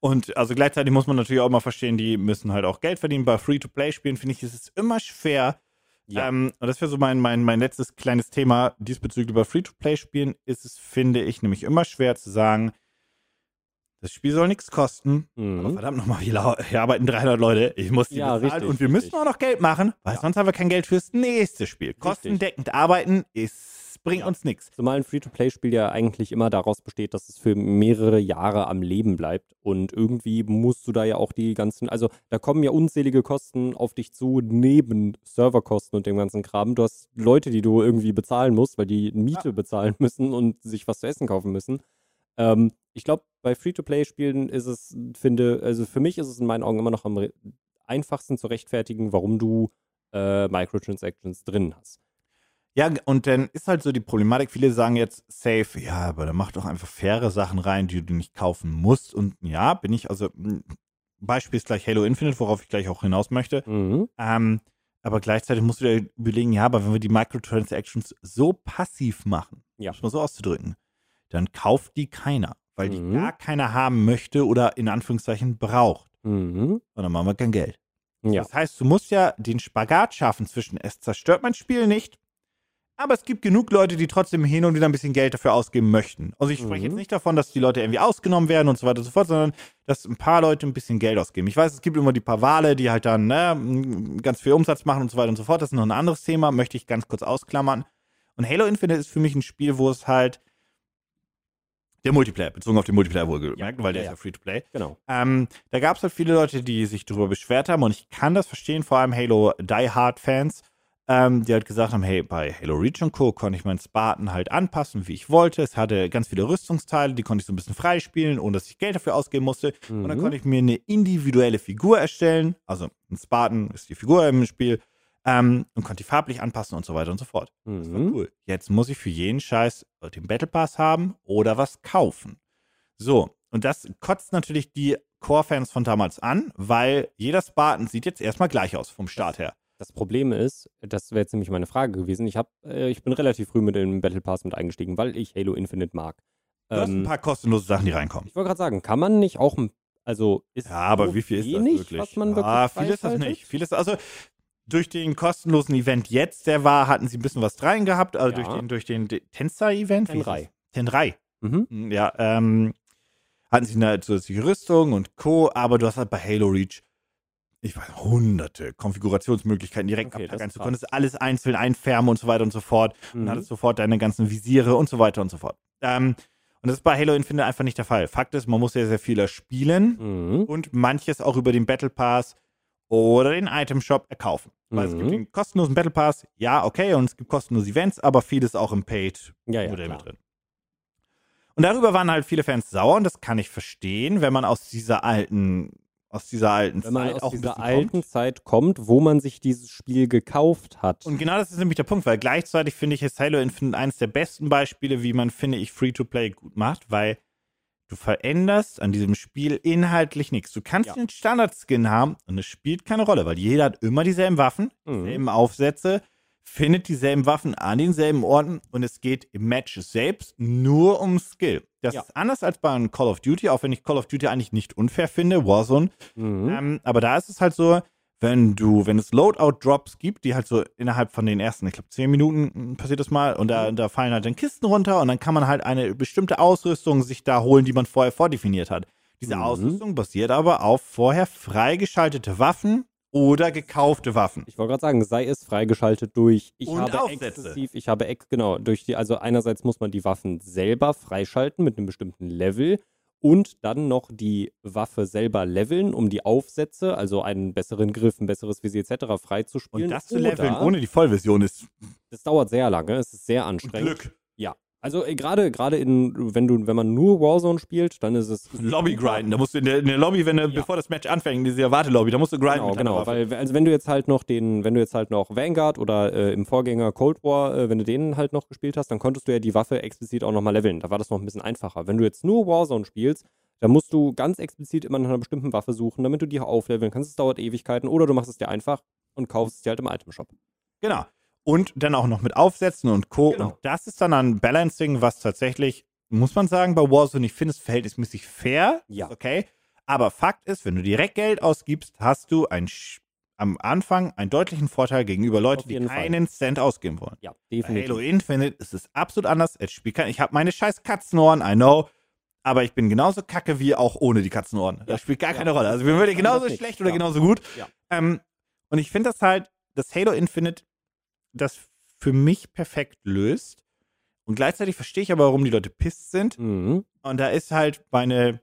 Und also gleichzeitig muss man natürlich auch mal verstehen, die müssen halt auch Geld verdienen. Bei Free-to-Play-Spielen finde ich, ist es immer schwer. Ja. Ähm, und das wäre so mein, mein, mein letztes kleines Thema diesbezüglich. Bei Free-to-Play-Spielen ist es, finde ich, nämlich immer schwer zu sagen, das Spiel soll nichts kosten. Aber Mhm. verdammt nochmal, hier, hier arbeiten 300 Leute. Ich muss die Ja, bezahlen richtig, und wir richtig. müssen auch noch Geld machen, weil Ja. sonst haben wir kein Geld fürs nächste Spiel. Kostendeckend arbeiten ist, bringt Ja. uns nichts. Zumal ein Free-to-Play-Spiel ja eigentlich immer daraus besteht, dass es für mehrere Jahre am Leben bleibt. Und irgendwie musst du da ja auch die ganzen, also da kommen ja unzählige Kosten auf dich zu, neben Serverkosten und dem ganzen Kram. Du hast Leute, die du irgendwie bezahlen musst, weil die Miete bezahlen müssen und sich was zu essen kaufen müssen. Ähm, ich glaube, bei Free-to-Play-Spielen ist es, finde, also für mich ist es in meinen Augen immer noch am einfachsten zu rechtfertigen, warum du äh, Microtransactions drin hast. Ja, und dann ist halt so die Problematik, viele sagen jetzt safe, ja, aber da mach doch einfach faire Sachen rein, die du nicht kaufen musst. Und ja, bin ich, also m, Beispiel ist gleich Halo Infinite, worauf ich gleich auch hinaus möchte. Mhm. Ähm, aber gleichzeitig musst du dir überlegen, ja, aber wenn wir die Microtransactions so passiv machen, Ja. um es mal so auszudrücken, dann kauft die keiner, weil die Mhm. gar keiner haben möchte oder in Anführungszeichen braucht. Mhm. Und dann machen wir kein Geld. Ja. Das heißt, du musst ja den Spagat schaffen zwischen, es zerstört mein Spiel nicht, aber es gibt genug Leute, die trotzdem hin und wieder ein bisschen Geld dafür ausgeben möchten. Also ich spreche Mhm. jetzt nicht davon, dass die Leute irgendwie ausgenommen werden und so weiter und so fort, sondern dass ein paar Leute ein bisschen Geld ausgeben. Ich weiß, es gibt immer die paar Wale, die halt dann ne, ganz viel Umsatz machen und so weiter und so fort. Das ist noch ein anderes Thema, möchte ich ganz kurz ausklammern. Und Halo Infinite ist für mich ein Spiel, wo es halt der Multiplayer, bezogen auf den Multiplayer wohlgemerkt, weil der ja, ist ja Free-to-Play. Genau. Ähm, da gab es halt viele Leute, die sich darüber beschwert haben und ich kann das verstehen, vor allem Halo Die Hard Fans, ähm, die halt gesagt haben, hey, bei Halo Reach und Co. konnte ich meinen Spartan halt anpassen, wie ich wollte. Es hatte ganz viele Rüstungsteile, die konnte ich so ein bisschen freispielen, ohne dass ich Geld dafür ausgeben musste. Und dann Mhm. konnte ich mir eine individuelle Figur erstellen. Also ein Spartan ist die Figur im Spiel. Ähm, und konnte die farblich anpassen und so weiter und so fort. Das war Mhm. cool. Jetzt muss ich für jeden Scheiß den Battle Pass haben oder was kaufen. So, und das kotzt natürlich die Core-Fans von damals an, weil jeder Spartan sieht jetzt erstmal gleich aus vom Start her. Das Problem ist, das wäre jetzt nämlich meine Frage gewesen. Ich, hab, äh, ich bin relativ früh mit dem Battle Pass mit eingestiegen, weil ich Halo Infinite mag. Du hast ein Ähm, paar kostenlose Sachen, die reinkommen. ich wollte gerade sagen, kann man nicht auch, ein- also ist Ja, aber so wie viel ist das wenig, wirklich? was man wirklich ah, viel ist das nicht. Viel ist, also durch den kostenlosen Event jetzt, der war, hatten sie ein bisschen was rein gehabt, also Ja. durch den, durch den hieß Tenrei. Tenrei. Mhm. Ja, ähm, hatten sie eine zusätzliche Rüstung und Co., aber du hast halt bei Halo Reach, ich weiß, hunderte Konfigurationsmöglichkeiten direkt Okay, ist Du konntest alles einzeln einfärben und so weiter und so fort und Mhm. hattest sofort deine ganzen Visiere und so weiter und so fort. Ähm, und das ist bei Halo Infinite einfach nicht der Fall. Fakt ist, man muss sehr, sehr viel spielen Mhm. und manches auch über den Battle Pass oder den Item Shop erkaufen. Weil es gibt Mhm. den kostenlosen Battle Pass, ja, okay, und es gibt kostenlose Events, aber vieles auch im Paid Ja, ja, mit drin. Und darüber waren halt viele Fans sauer und das kann ich verstehen, wenn man aus dieser alten, aus dieser alten Wenn man Zeit aus auch dieser alten kommt. Zeit kommt, wo man sich dieses Spiel gekauft hat. Und genau das ist nämlich der Punkt, weil gleichzeitig finde ich, ist Halo Infinite eines der besten Beispiele, wie man, finde ich, Free-to-Play gut macht, weil du veränderst an diesem Spiel inhaltlich nichts. Du kannst Ja. den Standard-Skin haben und es spielt keine Rolle, weil jeder hat immer dieselben Waffen, Mhm. dieselben Aufsätze, findet dieselben Waffen an denselben Orten und es geht im Match selbst nur um Skill. Das Ja. ist anders als bei einem Call of Duty, auch wenn ich Call of Duty eigentlich nicht unfair finde, Warzone. Mhm. Ähm, aber da ist es halt so, wenn du, wenn es Loadout-Drops gibt, die halt so innerhalb von den ersten, ich glaube, zehn Minuten passiert das mal und da, da fallen halt dann Kisten runter und dann kann man halt eine bestimmte Ausrüstung sich da holen, die man vorher vordefiniert hat. Diese Mhm. Ausrüstung basiert aber auf vorher freigeschaltete Waffen oder gekaufte Waffen. Ich wollte gerade sagen, sei es freigeschaltet durch, ich Und habe Aufsätze. exklusiv, ich habe ex, genau, durch die, also einerseits muss man die Waffen selber freischalten mit einem bestimmten Level und dann noch die Waffe selber leveln, um die Aufsätze, also einen besseren Griff, ein besseres Visier etc. freizuspielen. Und das zu leveln ohne die Vollversion ist Das dauert sehr lange, es ist sehr und anstrengend. Glück. Also äh, gerade gerade in, wenn du, wenn man nur Warzone spielt, dann ist es Lobby grinden. Da musst du in der, in der Lobby, wenn du, Ja. bevor das Match anfängt, in diese Wartelobby, da musst du grinden. Genau, genau, weil also wenn du jetzt halt noch den, wenn du jetzt halt noch Vanguard oder äh, im Vorgänger Cold War, äh, wenn du den halt noch gespielt hast, dann konntest du ja die Waffe explizit auch nochmal leveln. Da war das noch ein bisschen einfacher. Wenn du jetzt nur Warzone spielst, dann musst du ganz explizit immer nach einer bestimmten Waffe suchen, damit du die aufleveln kannst. Es dauert Ewigkeiten oder du machst es dir einfach und kaufst es dir halt im Item Shop. Genau. Und dann auch noch mit Aufsätzen und Co. Genau. Und das ist dann ein Balancing, was tatsächlich, muss man sagen, bei Warzone, ich finde es verhältnismäßig fair. Ja. Okay. Aber Fakt ist, wenn du direkt Geld ausgibst, hast du ein, am Anfang einen deutlichen Vorteil gegenüber Leuten, die jeden Fall. keinen Cent ausgeben wollen. Ja, Bei definitiv. Halo Infinite ist es absolut anders. Es spielt kein, ich habe meine scheiß Katzenohren, I know. Aber ich bin genauso kacke wie auch ohne die Katzenohren. Ja. Das spielt gar Ja. keine Rolle. Also wir würden Das genauso schlecht oder genauso gut. Ja. Ähm, und ich finde das halt, dass Halo Infinite das für mich perfekt löst. Und gleichzeitig verstehe ich aber, warum die Leute pisst sind. Mhm. Und da ist halt meine,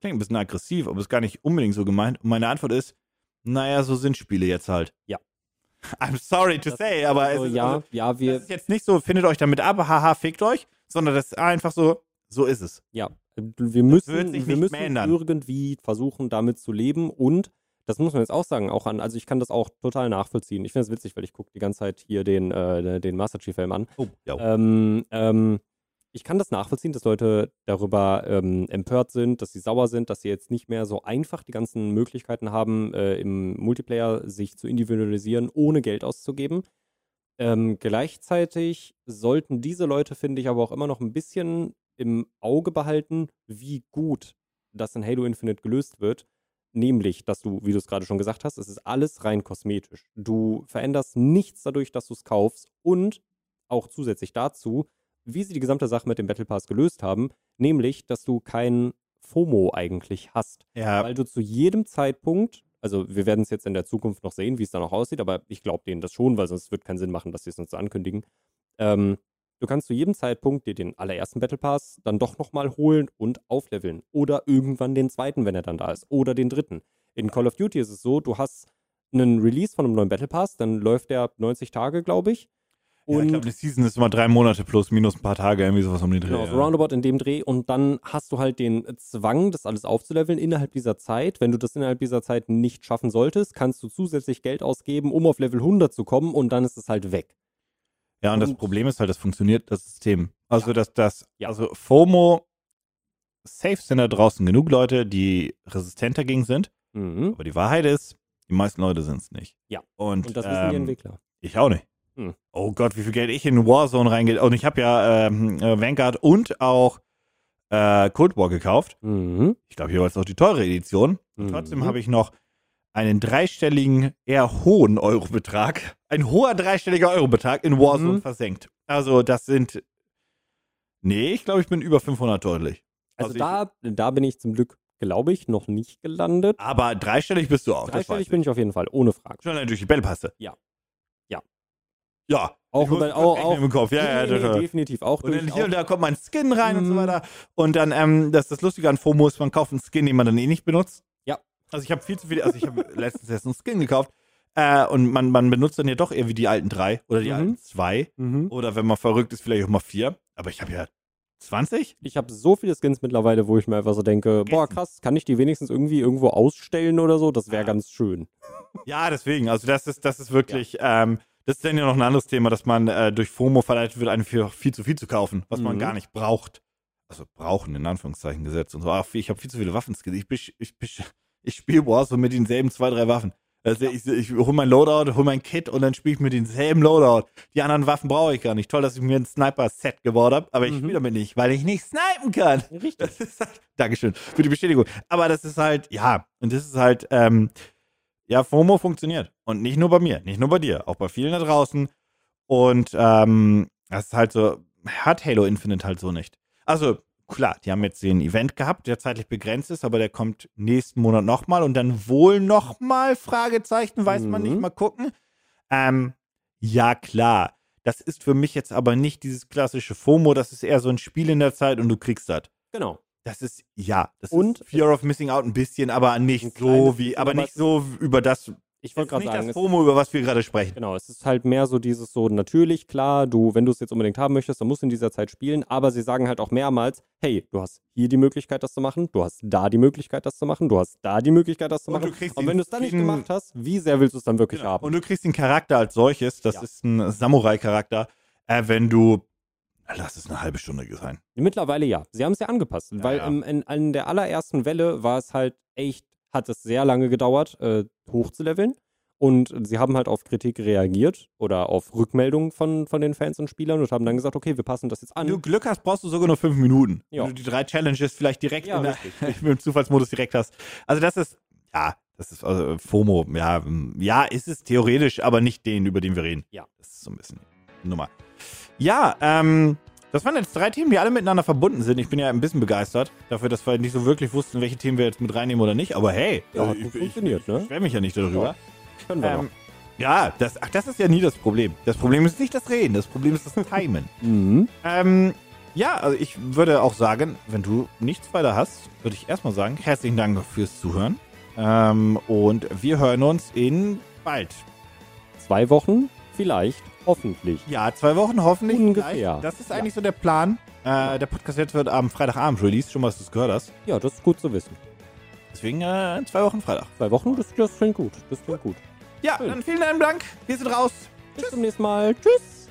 klingt ein bisschen aggressiv, aber ist gar nicht unbedingt so gemeint. Und meine Antwort ist, naja, so sind Spiele jetzt halt. Ja. (laughs) I'm sorry to Das say, aber Also, es ist, ja, also, ja, wir, das ist jetzt nicht so, findet euch damit ab, haha, fickt euch, sondern das ist einfach so, so ist es. Ja, wir müssen, wir müssen ändern. irgendwie versuchen, damit zu leben und das muss man jetzt auch sagen, auch an, also ich kann das auch total nachvollziehen. Ich finde es witzig, weil ich gucke die ganze Zeit hier den, äh, den Master Chief-Film an. Oh, ja. Ähm, ähm, ich kann das nachvollziehen, dass Leute darüber ähm, empört sind, dass sie sauer sind, dass sie jetzt nicht mehr so einfach die ganzen Möglichkeiten haben, äh, im Multiplayer sich zu individualisieren, ohne Geld auszugeben. Ähm, gleichzeitig sollten diese Leute, finde ich, aber auch immer noch ein bisschen im Auge behalten, wie gut das in Halo Infinite gelöst wird. Nämlich, dass du, wie du es gerade schon gesagt hast, es ist alles rein kosmetisch. Du veränderst nichts dadurch, dass du es kaufst und auch zusätzlich dazu, wie sie die gesamte Sache mit dem Battle Pass gelöst haben, nämlich, dass du kein FOMO eigentlich hast ja. weil du zu jedem Zeitpunkt, also wir werden es jetzt in der Zukunft noch sehen, wie es dann auch aussieht, aber ich glaube denen das schon, weil sonst wird keinen Sinn machen, dass sie es uns so ankündigen. Ähm, du kannst zu jedem Zeitpunkt dir den allerersten Battle Pass dann doch nochmal holen und aufleveln. Oder irgendwann den zweiten, wenn er dann da ist. Oder den dritten. In Call of Duty ist es so, du hast einen Release von einem neuen Battle Pass, dann läuft der 90 Tage, glaube ich. ja, ich Und glaube, die Season ist immer drei Monate plus minus ein paar Tage, irgendwie sowas um den Dreh. Genau, so ja. roundabout in dem Dreh. Und dann hast du halt den Zwang, das alles aufzuleveln innerhalb dieser Zeit. Wenn du das innerhalb dieser Zeit nicht schaffen solltest, kannst du zusätzlich Geld ausgeben, um auf Level 100 zu kommen und dann ist es halt weg. Ja, und das Und- Problem ist halt, das funktioniert, das System. Also, Ja. dass das, Ja. also FOMO, safe sind da draußen genug Leute, die resistent dagegen sind. Mhm. Aber die Wahrheit ist, die meisten Leute sind es nicht. Ja. Und, Und das wissen die ähm, Entwickler. Ich auch nicht. Hm. Oh Gott, wie viel Geld ich in Warzone reingehe. Und ich habe ja ähm, äh, Vanguard und auch äh, Cold War gekauft. Mhm. Ich glaube, hier war es auch die teure Edition. Und Mhm. trotzdem habe ich noch einen dreistelligen, eher hohen Eurobetrag, ein hoher dreistelliger Eurobetrag in Warzone Mhm. versenkt. Also das sind, nee, ich glaube, ich bin über 500 deutlich. Also, Also da, da bin ich zum Glück, glaube ich, noch nicht gelandet. Aber dreistellig bist du auch. Dreistellig bin ich auf jeden Fall, ohne Frage. Schon durch die Bällpaste. Ja. Ja. Ja. Auch Ich über, auch, auch, im Kopf. Ja, ja, nee, nee, definitiv. Auch Und durch, auch, und da kommt mein Skin rein und so Mhm. weiter. Und dann, ähm, das, das Lustige an FOMO ist, man kauft einen Skin, den man dann eh nicht benutzt. Ja. Also ich habe viel zu viel, also ich habe (laughs) letztens erst einen Skin gekauft. Äh, und man, man benutzt dann ja doch irgendwie die alten drei oder die Mhm. alten zwei. mhm. Oder wenn man verrückt ist, vielleicht auch mal vier. Aber ich habe ja 20? Ich habe so viele Skins mittlerweile, wo ich mir einfach so denke, boah, krass, kann ich die wenigstens irgendwie irgendwo ausstellen oder so? Das wäre Ja. ganz schön. (laughs) Ja, deswegen. Also das ist, das ist wirklich, ähm, das ist dann ja noch ein anderes Thema, dass man äh, durch FOMO verleitet wird, einen für viel zu viel zu kaufen, was man Mhm. gar nicht braucht. also brauchen in Anführungszeichen gesetzt und so, ach, ich habe viel zu viele Waffenskills. Ich, ich, ich, ich spiele Warzone mit denselben zwei, drei Waffen. Also ich, ich hole mein Loadout, hole mein Kit und dann spiele ich mit denselben Loadout. Die anderen Waffen brauche ich gar nicht. Toll, dass ich mir ein Sniper-Set gebaut habe, aber ich Mhm. spiele damit nicht, weil ich nicht snipen kann. Richtig. Das ist halt, Dankeschön für die Bestätigung. Aber das ist halt, ja, und das ist halt, ähm, ja, FOMO funktioniert. Und nicht nur bei mir, nicht nur bei dir, auch bei vielen da draußen. Und ähm, das ist halt so, hat Halo Infinite halt so nicht. Also, klar, die haben jetzt den Event gehabt, der zeitlich begrenzt ist, aber der kommt nächsten Monat nochmal und dann wohl nochmal, Fragezeichen, weiß man Mhm. nicht, mal gucken. Ähm, ja, klar. Das ist für mich jetzt aber nicht dieses klassische FOMO, das ist eher so ein Spiel in der Zeit und du kriegst das. Genau. Das ist, ja, das Und ist Fear of Missing Out ein bisschen, aber nicht so wie, aber nicht so über das, Ich wollte gerade nicht sagen, das FOMO, über was wir gerade sprechen. genau, es ist halt mehr so dieses so, natürlich, klar, du, wenn du es jetzt unbedingt haben möchtest, dann musst du in dieser Zeit spielen, aber sie sagen halt auch mehrmals, hey, du hast hier die Möglichkeit, das zu machen, du hast da die Möglichkeit, das zu machen, du hast da die Möglichkeit, das zu Und du machen. kriegst Und wenn du es dann nicht gemacht hast, wie sehr willst du es dann wirklich Genau. haben? Und du kriegst den Charakter als solches, das Ja. ist ein Samurai-Charakter, äh, wenn du, lass es eine halbe Stunde sein. Mittlerweile ja. Sie haben es ja angepasst, Ja, weil ja. Im, in, in der allerersten Welle war es halt echt, hat es sehr lange gedauert, äh, hochzuleveln. Und sie haben halt auf Kritik reagiert oder auf Rückmeldungen von, von den Fans und Spielern und haben dann gesagt, okay, wir passen das jetzt an. Wenn du Glück hast, brauchst du sogar nur fünf Minuten. Ja. Wenn du die drei Challenges vielleicht direkt Ja, der, (laughs) im Zufallsmodus direkt hast. Also das ist, ja, das ist also FOMO. Ja, ähm, ja, ist es theoretisch, aber nicht den, über den wir reden. Ja. Das ist so ein bisschen Nummer. Ja, ähm, das waren jetzt drei Themen, die alle miteinander verbunden sind. Ich bin ja ein bisschen begeistert dafür, dass wir nicht so wirklich wussten, welche Themen wir jetzt mit reinnehmen oder nicht. Aber hey, Ja, ich, funktioniert, ich, ne? ich schwärme mich ja nicht darüber. Können wir Ähm, ja, das, ach, das ist ja nie das Problem. Das Problem ist nicht das Reden, das Problem ist das (laughs) Timen. Mhm. ähm, ja, also ich würde auch sagen, wenn du nichts weiter hast, würde ich erstmal sagen, herzlichen Dank fürs Zuhören. Ähm, und wir hören uns in bald. Zwei Wochen, vielleicht, hoffentlich. Ja, zwei Wochen hoffentlich. Ungefähr. Das ist eigentlich so der Plan. Äh, der Podcast jetzt wird am Freitagabend released, schon mal, dass du es gehört hast. Ja, das ist gut zu wissen. Deswegen äh, zwei Wochen Freitag. Zwei Wochen, das, das klingt gut. Das klingt gut. Ja, Schön. dann vielen Dank. Wir sind raus. Bis zum nächsten Mal. Tschüss.